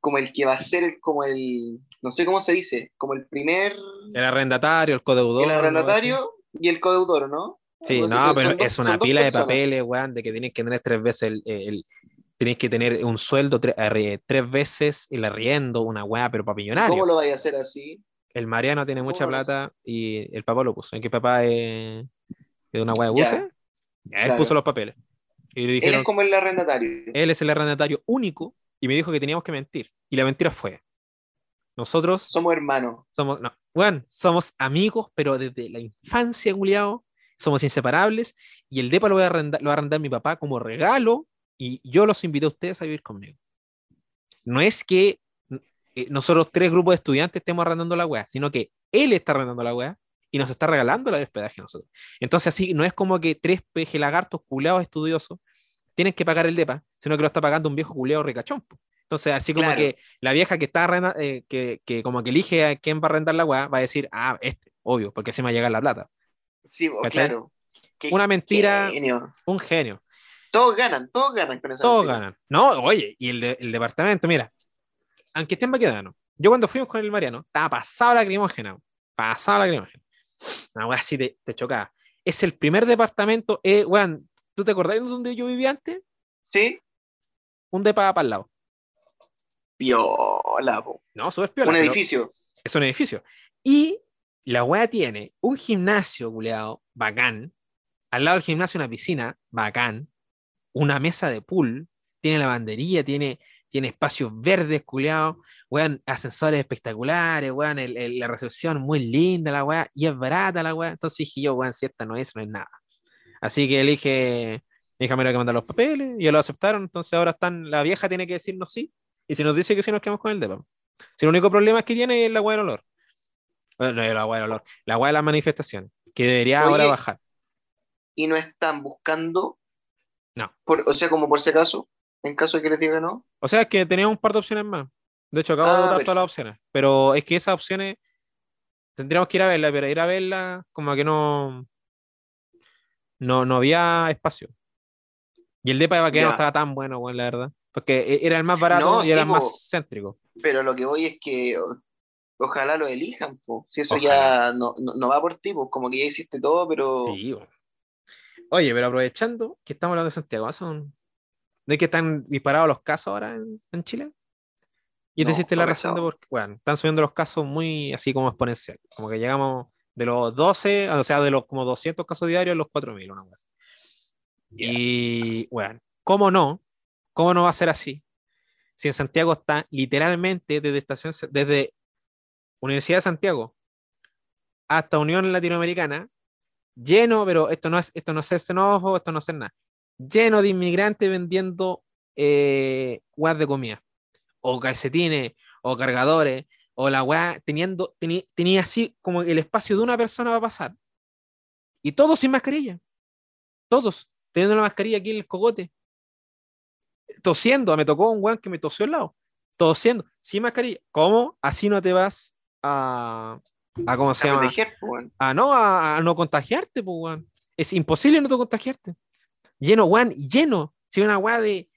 como el que va a ser como el, no sé cómo se dice, como el primer, El arrendatario, el codeudor. el arrendatario y el codeudor, ¿no? Sí, no, pero son es una pila de papeles, weón, de que tienes que tener tres veces el, el- tienes que tener un sueldo tre- tres veces el arriendo, una weá, pero para millonario. ¿Cómo lo vais a hacer así? El Mariano tiene mucha ¿Cómo lo plata y el papá lo puso. ¿En qué papá es, es una weá de buses? Ya, Él claro. puso los papeles. Y le Él dijeron, es como el arrendatario. él es el arrendatario único y me dijo que teníamos que mentir. Y la mentira fue, nosotros Somos hermanos. somos, no, weón, somos amigos, pero desde la infancia, culiao, somos inseparables. Y el depa lo voy a arrendar, lo va a arrendar mi papá como regalo. Y yo los invité a ustedes a vivir conmigo. No es que eh, nosotros tres grupos de estudiantes estemos arrendando la weá, sino que él está arrendando la weá y nos está regalando la hospedaje a nosotros. Entonces, así no es como que tres peje lagartos culeados estudiosos tienen que pagar el depa, sino que lo está pagando un viejo culeado ricachón. Entonces, así como Claro. que la vieja que está arrenda- eh, que, que como que elige a quién va a arrendar la weá, va a decir, ah, este, obvio, porque así me va a llegar la plata. Sí, claro. Una mentira- genio. Un genio. Todos ganan, todos ganan con esa Todos mentira. ganan. No, oye, y el, de- el departamento, mira, aunque esté en Baquedano, yo cuando fuimos con el Mariano, estaba pasado la lacrimógena. Pasaba la lacrimógena. Una weá así te, te chocaba. Es el primer departamento, eh, weón, ¿tú te acordás de donde yo vivía antes? ¿Sí? Un depa para el lado. Piola, po. No, súper piola. Un edificio. Es un edificio. Y la weá tiene un gimnasio, culeado, bacán. Al lado del gimnasio una piscina, bacán. Una mesa de pool. Tiene lavandería, tiene, tiene espacios verdes, culeado. Weón, ascensores espectaculares, weón, el- el- la recepción muy linda, la weá, y es barata la weá. Entonces dije yo, weón, si esta no es, no es nada. Así que le dije, hija me que mandar los papeles, y ellos lo aceptaron, entonces ahora están, la vieja tiene que decirnos sí, y si nos dice que sí, nos quedamos con el depa. Si el único problema es que tiene es la weá del olor. No es la weá del olor, la weá de las manifestaciones, que debería Oye. ahora bajar. Y no están buscando. No. Por, o sea, como por si acaso, en caso de que les diga no. O sea, es que tenía un par de opciones más. De hecho, acabo Ah, de votar perfecto. todas las opciones. Pero es que esas opciones tendríamos que ir a verlas, pero ir a verlas como que no, no, no había espacio. Y el depa de Baqueano Ya. estaba tan bueno, weón, la verdad. Porque e- era el más barato No, y era el más po. céntrico. Pero lo que voy es que o- ojalá lo elijan, po. Si eso Ojalá. ya no, no, no va por ti, pues como que ya hiciste todo, pero. Sí. Oye, pero aprovechando que estamos hablando de Santiago, ¿son de que están disparados los casos ahora en, en Chile? Y te No, hiciste la no razón de por qué. Bueno, están subiendo los casos muy así como exponencial. Como que llegamos de los 12, o sea, de los como 200 casos diarios a los 4000, una vez. Ya. Y bueno, ¿cómo no? ¿Cómo no va a ser así? Si en Santiago está literalmente desde estación, desde Universidad de Santiago hasta Unión Latinoamericana, lleno, pero esto no es, esto no es esto no es nada, lleno de inmigrantes vendiendo eh, de comida, o calcetines, o cargadores, o la weá teniendo, teni- tenía así como el espacio de una persona va a pasar. Y todos sin mascarilla. Todos teniendo la mascarilla aquí en el cogote. Tosiendo, me tocó un weón que me tosió al lado. Tosiendo, sin mascarilla. ¿Cómo? Así no te vas a. a ¿Cómo se A llama? weón. a no, a, a no contagiarte, pues, weón. Es imposible no te contagiarte. Lleno, weón, lleno. Si una weá de.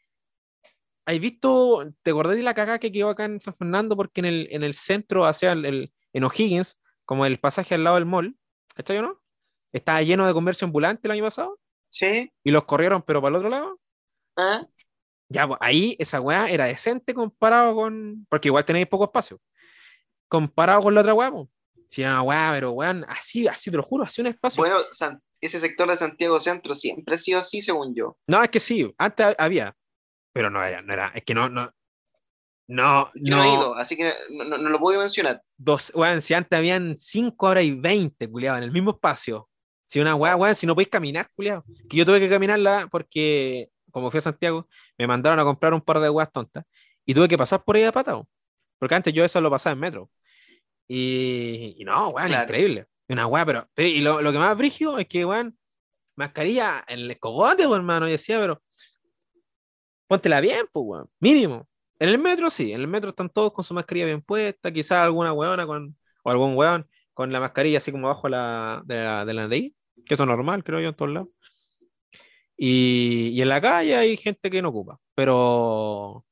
¿Has visto? ¿Te acordás de la cagada que quedó acá en San Fernando? Porque en el, en el centro, hacia el, el- en O'Higgins, como el pasaje al lado del mall, ¿cachai o no? Estaba lleno de comercio ambulante el año pasado Sí, y los corrieron, pero para el otro lado. ¿ah? Ya, pues, ahí esa weá era decente comparado con. Porque igual tenéis poco espacio. Comparado con la otra weá, pues. Era una weá, pero weón, así, así te lo juro, así un espacio. Bueno, San- ese sector de Santiago Centro siempre ha sido así, según yo. No, es que sí, antes ha- había, pero no era, no era, es que no, no, no, Yo no, he ido, así que no, no- no lo puedo mencionar. dos, weón, si antes habían 5 horas y 20, culiado, en el mismo espacio. Si una weá, weón, si no podéis caminar, culiado. Que yo tuve que caminarla porque, como fui a Santiago, me mandaron a comprar un par de weas tontas y tuve que pasar por ahí a pata, porque antes yo eso lo pasaba en metro. Y, y no, weón, Claro. increíble. Una weá, pero, pero- y lo, lo que más brigio es que, weón, mascarilla en el cogote, weón, hermano, y decía, pero póntela bien, pues, weón, mínimo. En el metro sí, en el metro están todos con su mascarilla bien puesta, quizás alguna weona con, o algún weón con la mascarilla así como abajo la, de, la, de la nariz, que eso es normal, creo yo, en todos lados. Y, y en la calle hay gente que no ocupa, pero,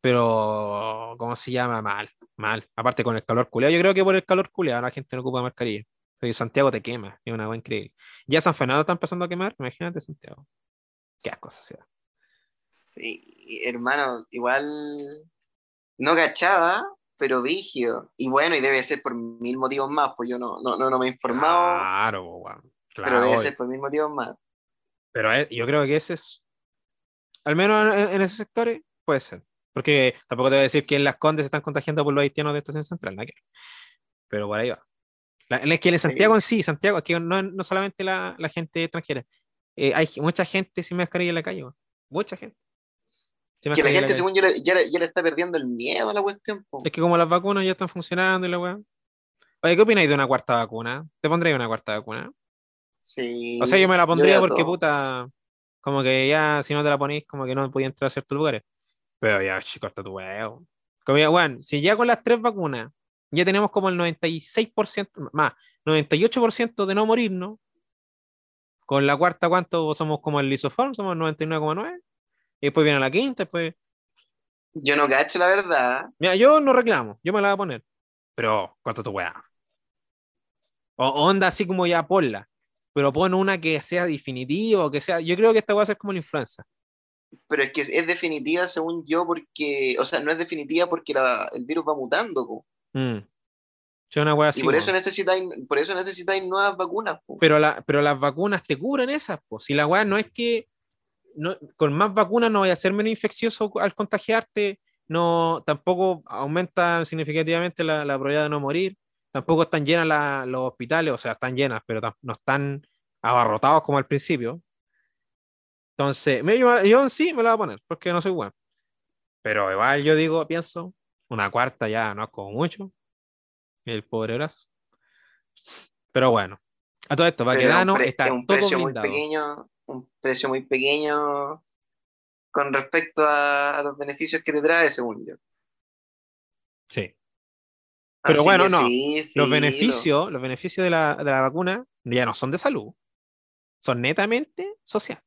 pero, ¿cómo se llama? Mal, mal. Aparte con el calor culeado, yo creo que por el calor culeado la gente no ocupa mascarilla. Porque Santiago te quema, es una weá increíble. Ya San Fernando está empezando a quemar, imagínate Santiago. Qué asco esa ciudad. Sí, hermano, igual no cachaba, pero rígido. Y bueno, y debe ser por mil motivos más, pues yo no, no, no, no me he informado, Claro, pero Claro, debe obvio. ser por mil motivos más. Pero eh, yo creo que ese es, al menos en, en esos sectores, puede ser. Porque tampoco te voy a decir que en Las Condes se están contagiando por los haitianos de Estación Central, ver. Pero por ahí va. La- es que en Santiago en sí, Santiago, que no, no solamente la, la gente extranjera, eh, hay mucha gente sin mascarilla en la calle, weón. mucha gente. Sin Que la gente, calle. según yo, ya, ya le está perdiendo el miedo a la cuestión. po. Es que como las vacunas ya están funcionando y la weá. Oye, ¿qué opináis de una cuarta vacuna? ¿Te pondréis una cuarta vacuna? Sí, O sea, yo me la pondría porque, todo. puta, como que ya, si no te la ponís, como que no podía entrar a ciertos lugares. Pero ya, corta tu huevo. Como ya, bueno, si ya con las tres vacunas ya tenemos como el 96%, más, 98% de no morirnos, con la cuarta, ¿cuánto somos como el lisoform? Somos 99,9. Y después viene la quinta, después. Yo no cacho la verdad. Mira, yo no reclamo, yo me la voy a poner. Pero, corta tu hueá. O onda así como ya ponla. Pero pon una que sea definitiva, que sea. Yo creo que esta va a ser como la influenza. Pero es que es definitiva según yo porque, o sea, no es definitiva porque la- el virus va mutando, po. Mm. Sí, una wea así. y por eso necesitáis, por eso necesitáis nuevas vacunas, po. pero, la, pero las vacunas te cubren esas, pues. Si la weá no es que no, con más vacunas no vaya a ser menos infeccioso al contagiarte, no, tampoco aumenta significativamente la, la probabilidad de no morir, tampoco están llenas la- los hospitales, o sea, están llenas, pero no están abarrotados como al principio. Entonces, me- yo, yo sí me la voy a poner, porque no soy bueno. Pero igual yo digo, pienso, una cuarta ya no es como mucho. El pobre brazo. Pero bueno, a todo esto, es Baquedano pre- está es un todo precio muy pequeño, un precio muy pequeño con respecto a, a los beneficios que te trae, según yo. Sí. Pero Así bueno, no. sí, Los beneficios, los beneficios de la, de la vacuna ya no son de salud, son netamente sociales.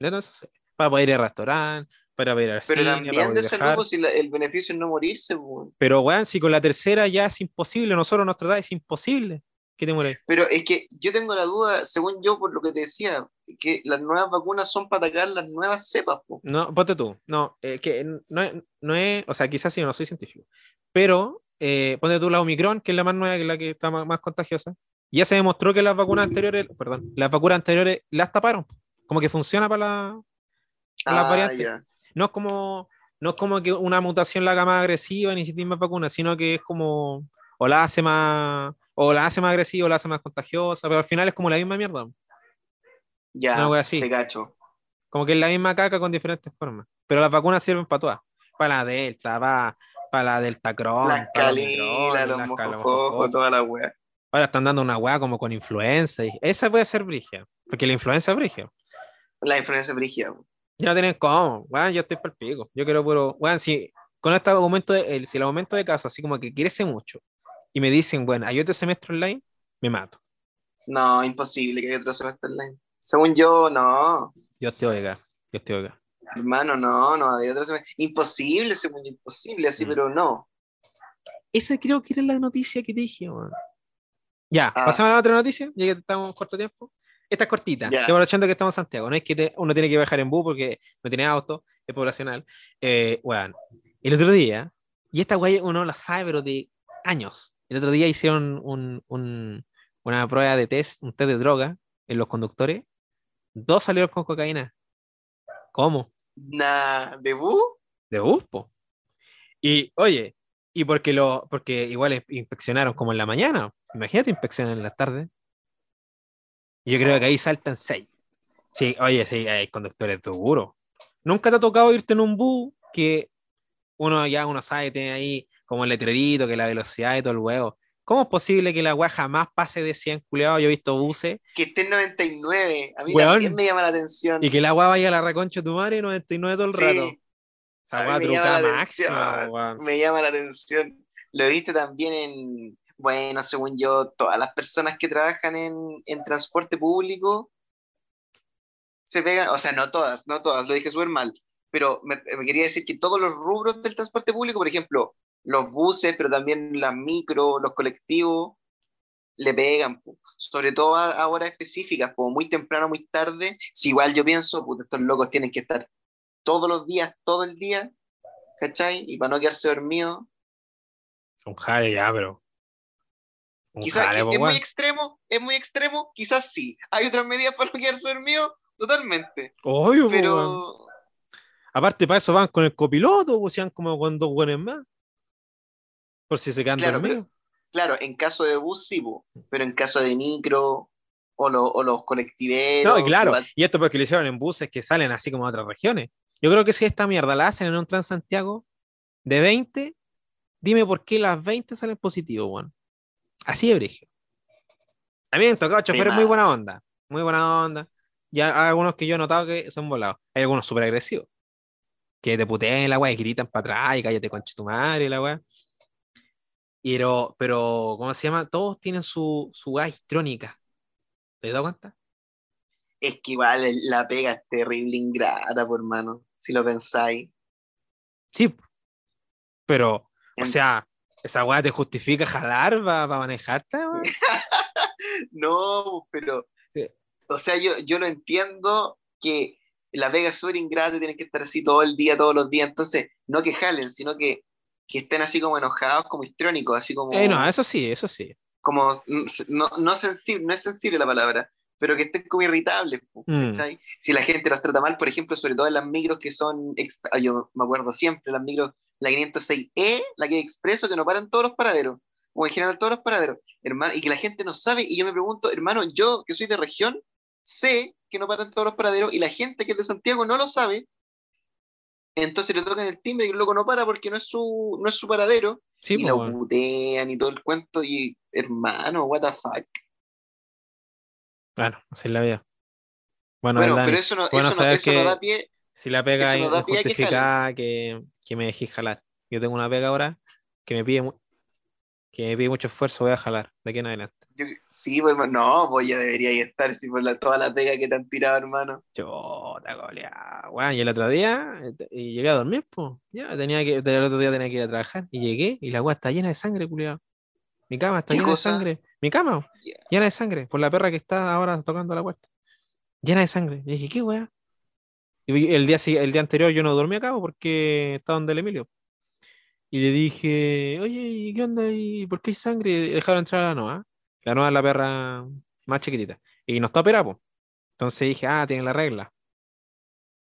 Sociales. Para poder ir al restaurante, para ir al Pero cine, también de salud, si la- el beneficio es no morirse, pues. Pero, weón, si con la tercera ya es imposible, nosotros nuestra edad es imposible que te mueras. Pero es que yo tengo la duda, según yo, por lo que te decía, que las nuevas vacunas son para atacar las nuevas cepas, pues. No, ponte tú. No, eh, que no, es- no es, o sea, quizás sí, no soy científico, pero eh, ponte tú la Omicron, que es la más nueva, que es la que está más, más contagiosa. Ya se demostró que las vacunas anteriores, perdón, las vacunas anteriores las taparon. Como que funciona para la, para las Ah, variantes. ya. No es como, no es como que una mutación la haga más agresiva ni si tiene más vacunas, sino que es como, o la hace más, o la hace más agresiva, o la hace más contagiosa, pero al final es como la misma mierda. Ya, wea así. te cacho. Como que es la misma caca con diferentes formas. Pero las vacunas sirven para todas. Para la Delta, para, para la Delta Crohn, Las calilas, los las mojojojos, toda la wea. Ahora están dando una weá como con influenza. Y esa puede ser brigia. Porque la influenza es brigia. La influencia brígida. Ya no tienen cómo. Weón, yo estoy por el pico. Yo quiero puro. Weón, si con este aumento de, el, si el aumento de casos, así como que crece mucho, y me dicen, bueno, hay otro semestre online, me mato. No, imposible que haya otro semestre online. Según yo, no. Yo te oiga. Yo te oiga. Hermano, no, no, hay otro semestre. Imposible, según yo, imposible, así, Mm. pero no. Esa creo que era la noticia que te dije, weón. Ya, Ah. pasamos a la otra noticia, ya que estamos corto tiempo. Esta es cortita, que aprovechando que estamos en Santiago. No es que te- uno tiene que viajar en bus porque no tiene auto, es poblacional. Eh, weón, el otro día, y esta weá uno la sabe, pero de años. El otro día hicieron un- un- una prueba de test, un test de droga en los conductores. Dos salieron con cocaína. ¿Cómo? Nah, ¿debut? de bus, po. Y oye, y porque lo, porque igual inspeccionaron como en la mañana. Imagínate inspeccionan en la tarde. Yo creo que ahí saltan seis. Sí, oye, sí, hay conductores seguros. Nunca te ha tocado irte en un bus que uno ya uno sabe, tiene ahí como el letrerito, que la velocidad y todo el huevo. ¿Cómo es posible que la weá jamás pase de 100 culiados? Yo he visto buses Que esté en 99. A mí Weón. también me llama la atención. y que la weá vaya a la reconcha de tu madre 99 todo el Sí, rato. Esa weá me llama truca la máxima, weón. Me llama la atención. Lo viste también en, bueno, según yo, todas las personas que trabajan en, en transporte público se pegan, o sea, no todas, no todas, lo dije súper mal, pero me, me quería decir que todos los rubros del transporte público, por ejemplo, los buses, pero también las micro, los colectivos, le pegan, po. sobre todo a, a horas específicas, como muy temprano, muy tarde. Si igual yo pienso, puta, estos locos tienen que estar todos los días, todo el día, ¿cachai? Y para no quedarse dormidos. Un jale ya, pero. Quizás jale, es, muy extremo, es muy extremo, quizás sí. Hay otras medidas para no quedarse dormido, totalmente. Obvio, po. Pero Aparte, para eso van con el copiloto, pues sean como con dos buenos más. Por si se quedan Claro, dormidos. claro, en caso de bus sí, po, pero en caso de micro o, lo- o los colectiveros. No, y claro, igual- y esto porque lo hicieron en buses que salen así como de otras regiones. Yo creo que si esta mierda la hacen en un Transantiago de 20, dime por qué las 20 salen positivos, weón. Así de brillo. A mí me han tocado choferes muy buena onda. Muy buena onda. Y hay algunos que yo he notado que son volados. Hay algunos súper agresivos. Que te puteen la weá y gritan para atrás y cállate con tu madre la weá. Pero, pero, ¿cómo se llama? Todos tienen su, su histrónica. ¿Te has dado cuenta? Es que igual la pega es terrible ingrata, por hermano, si lo pensáis. Sí. Pero, o sea, esa weá te justifica jalar para manejarte. No, pero, Sí. o sea, yo, yo lo entiendo que la pega es súper ingrata, tienen que estar así todo el día, todos los días, entonces, no que jalen, sino que, que estén así como enojados, como histrónicos, así como, Eh, no, eso sí, eso sí. como no, no sensible, no es sensible la palabra, pero que estén como irritables, Mm. Si la gente los trata mal, por ejemplo, sobre todo en las micros que son, ah, yo me acuerdo siempre, las micros, la 506E, la que es expreso, que no paran todos los paraderos, o en general todos los paraderos, hermano, y que la gente no sabe, y yo me pregunto, hermano, yo que soy de región, sé que no paran todos los paraderos, y la gente que es de Santiago no lo sabe, entonces le tocan el timbre y el loco no para porque no es su, no es su paradero, Sí, y pues, la weón. putean y todo el cuento, y hermano, what the fuck. Claro, así es la vida. Bueno, Bueno, pero eso no, bueno eso no, eso no da pie. si la pega no que, que me dejé jalar. Yo tengo una pega ahora que me pide que me pide mucho esfuerzo, voy a jalar de aquí en adelante. yo- sí, pues, hermano, no, pues ya debería estar, si por la, toda la pega que te han tirado, hermano. Chota, goleada. Bueno, y el otro día eh, y llegué a dormir, pues. Ya tenía que, el otro día tenía que ir a trabajar. Y llegué y la weá está llena de sangre, culiado. Mi cama está ¿Qué llena cosa? de sangre. Mi cama, llena de sangre. Por la perra que está ahora tocando la puerta. Llena de sangre. Y dije, ¿qué weá? Y el día, el día anterior yo no dormí acá po, porque estaba donde el Emilio. Y le dije, oye, ¿y qué onda? ¿Y por qué hay sangre? Y dejaron entrar a la Noa. La Noa es la perra más chiquitita. Y no está operada, po. Entonces dije, ah, tiene la regla.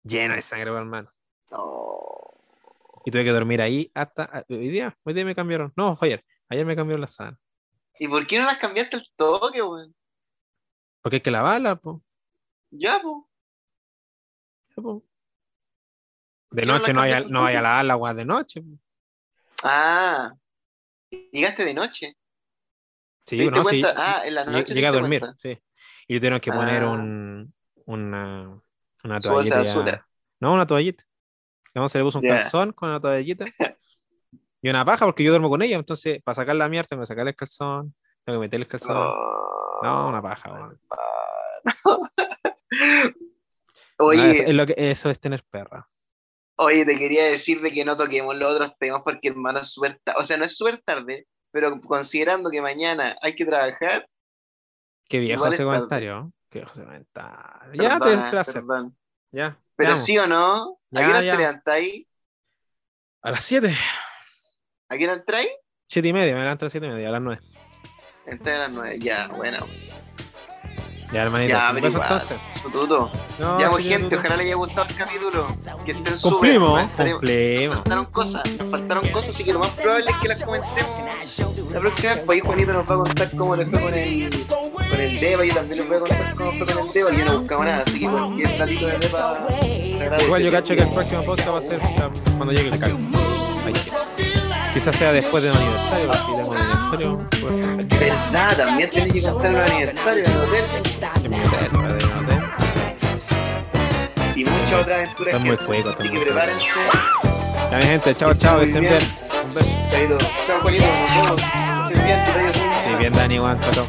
Llena de sangre, po, hermano. No. Y tuve que dormir ahí hasta ah, hoy día. Hoy día me cambiaron. No, fue ayer. Ayer me cambiaron la sábana. ¿Y por qué no las cambiaste al toque, weón? Porque hay que lavarla, po. Ya, pues. Ya, po. ¿Por De no noche no cambiaste no a lavar la agua de noche. po. Ah. Llegaste de noche. Sí, ¿Te no, sí. Ah, en la Llegué- noche. te Llegué a dormir, cuenta. sí. Y tuvieron que poner Ah. un, una, una toallita. No, una toallita. Vamos, se le puso un calzón con una toallita. Y una paja, porque yo duermo con ella. Entonces, para sacar la mierda, tengo que sacarle el calzón. Tengo que meterle el calzón. Oh. No, una paja, weón. Oye, No, eso, es lo que, eso es tener perra. Oye, te quería decir de que no toquemos los otros temas porque, hermano, es súper tarde. O sea, no es súper tarde, pero considerando que mañana hay que trabajar. Qué viejo ese comentario. Qué viejo ese comentario. Ya, te perdón. Ya. Pero veamos. sí o no, ¿a qué hora te levantáis? A las 7. ¿A qué hora entráis? 7 y media, me levanto a las 7 y media, a las 9. Entráis a las nueve. Ya, bueno. Ya, hermanito. Ya, entonces. su tuto. No, ya, pues, gente, Tuto. ojalá les haya gustado el capítulo. Que estén. Cumplimos, Nos estaremos- Nos cumplimos. faltaron cosas, nos faltaron cosas, así que lo más probable es que las comentemos la próxima vez. Pues ahí Juanito nos va a contar cómo le fue con el, con el Deva, yo también les voy a contar cómo fue con el Deva, yo no buscaba nada, así que cualquier ratito de Deva. Igual yo cacho que el próximo podcast va a ser um, cuando llegue el que- Quizás sea después de un aniversario, aniversario. Pues. ¿Verdad? También tenía que contar los aniversarios del hotel. En el hotel. Y muchas otras aventuras muy Así que prepárense. Ya, mi gente, chao, chao, que estén bien. Un beso. Chao, Juanito, nos vemos. Estoy bien, Dani, Juan, chao.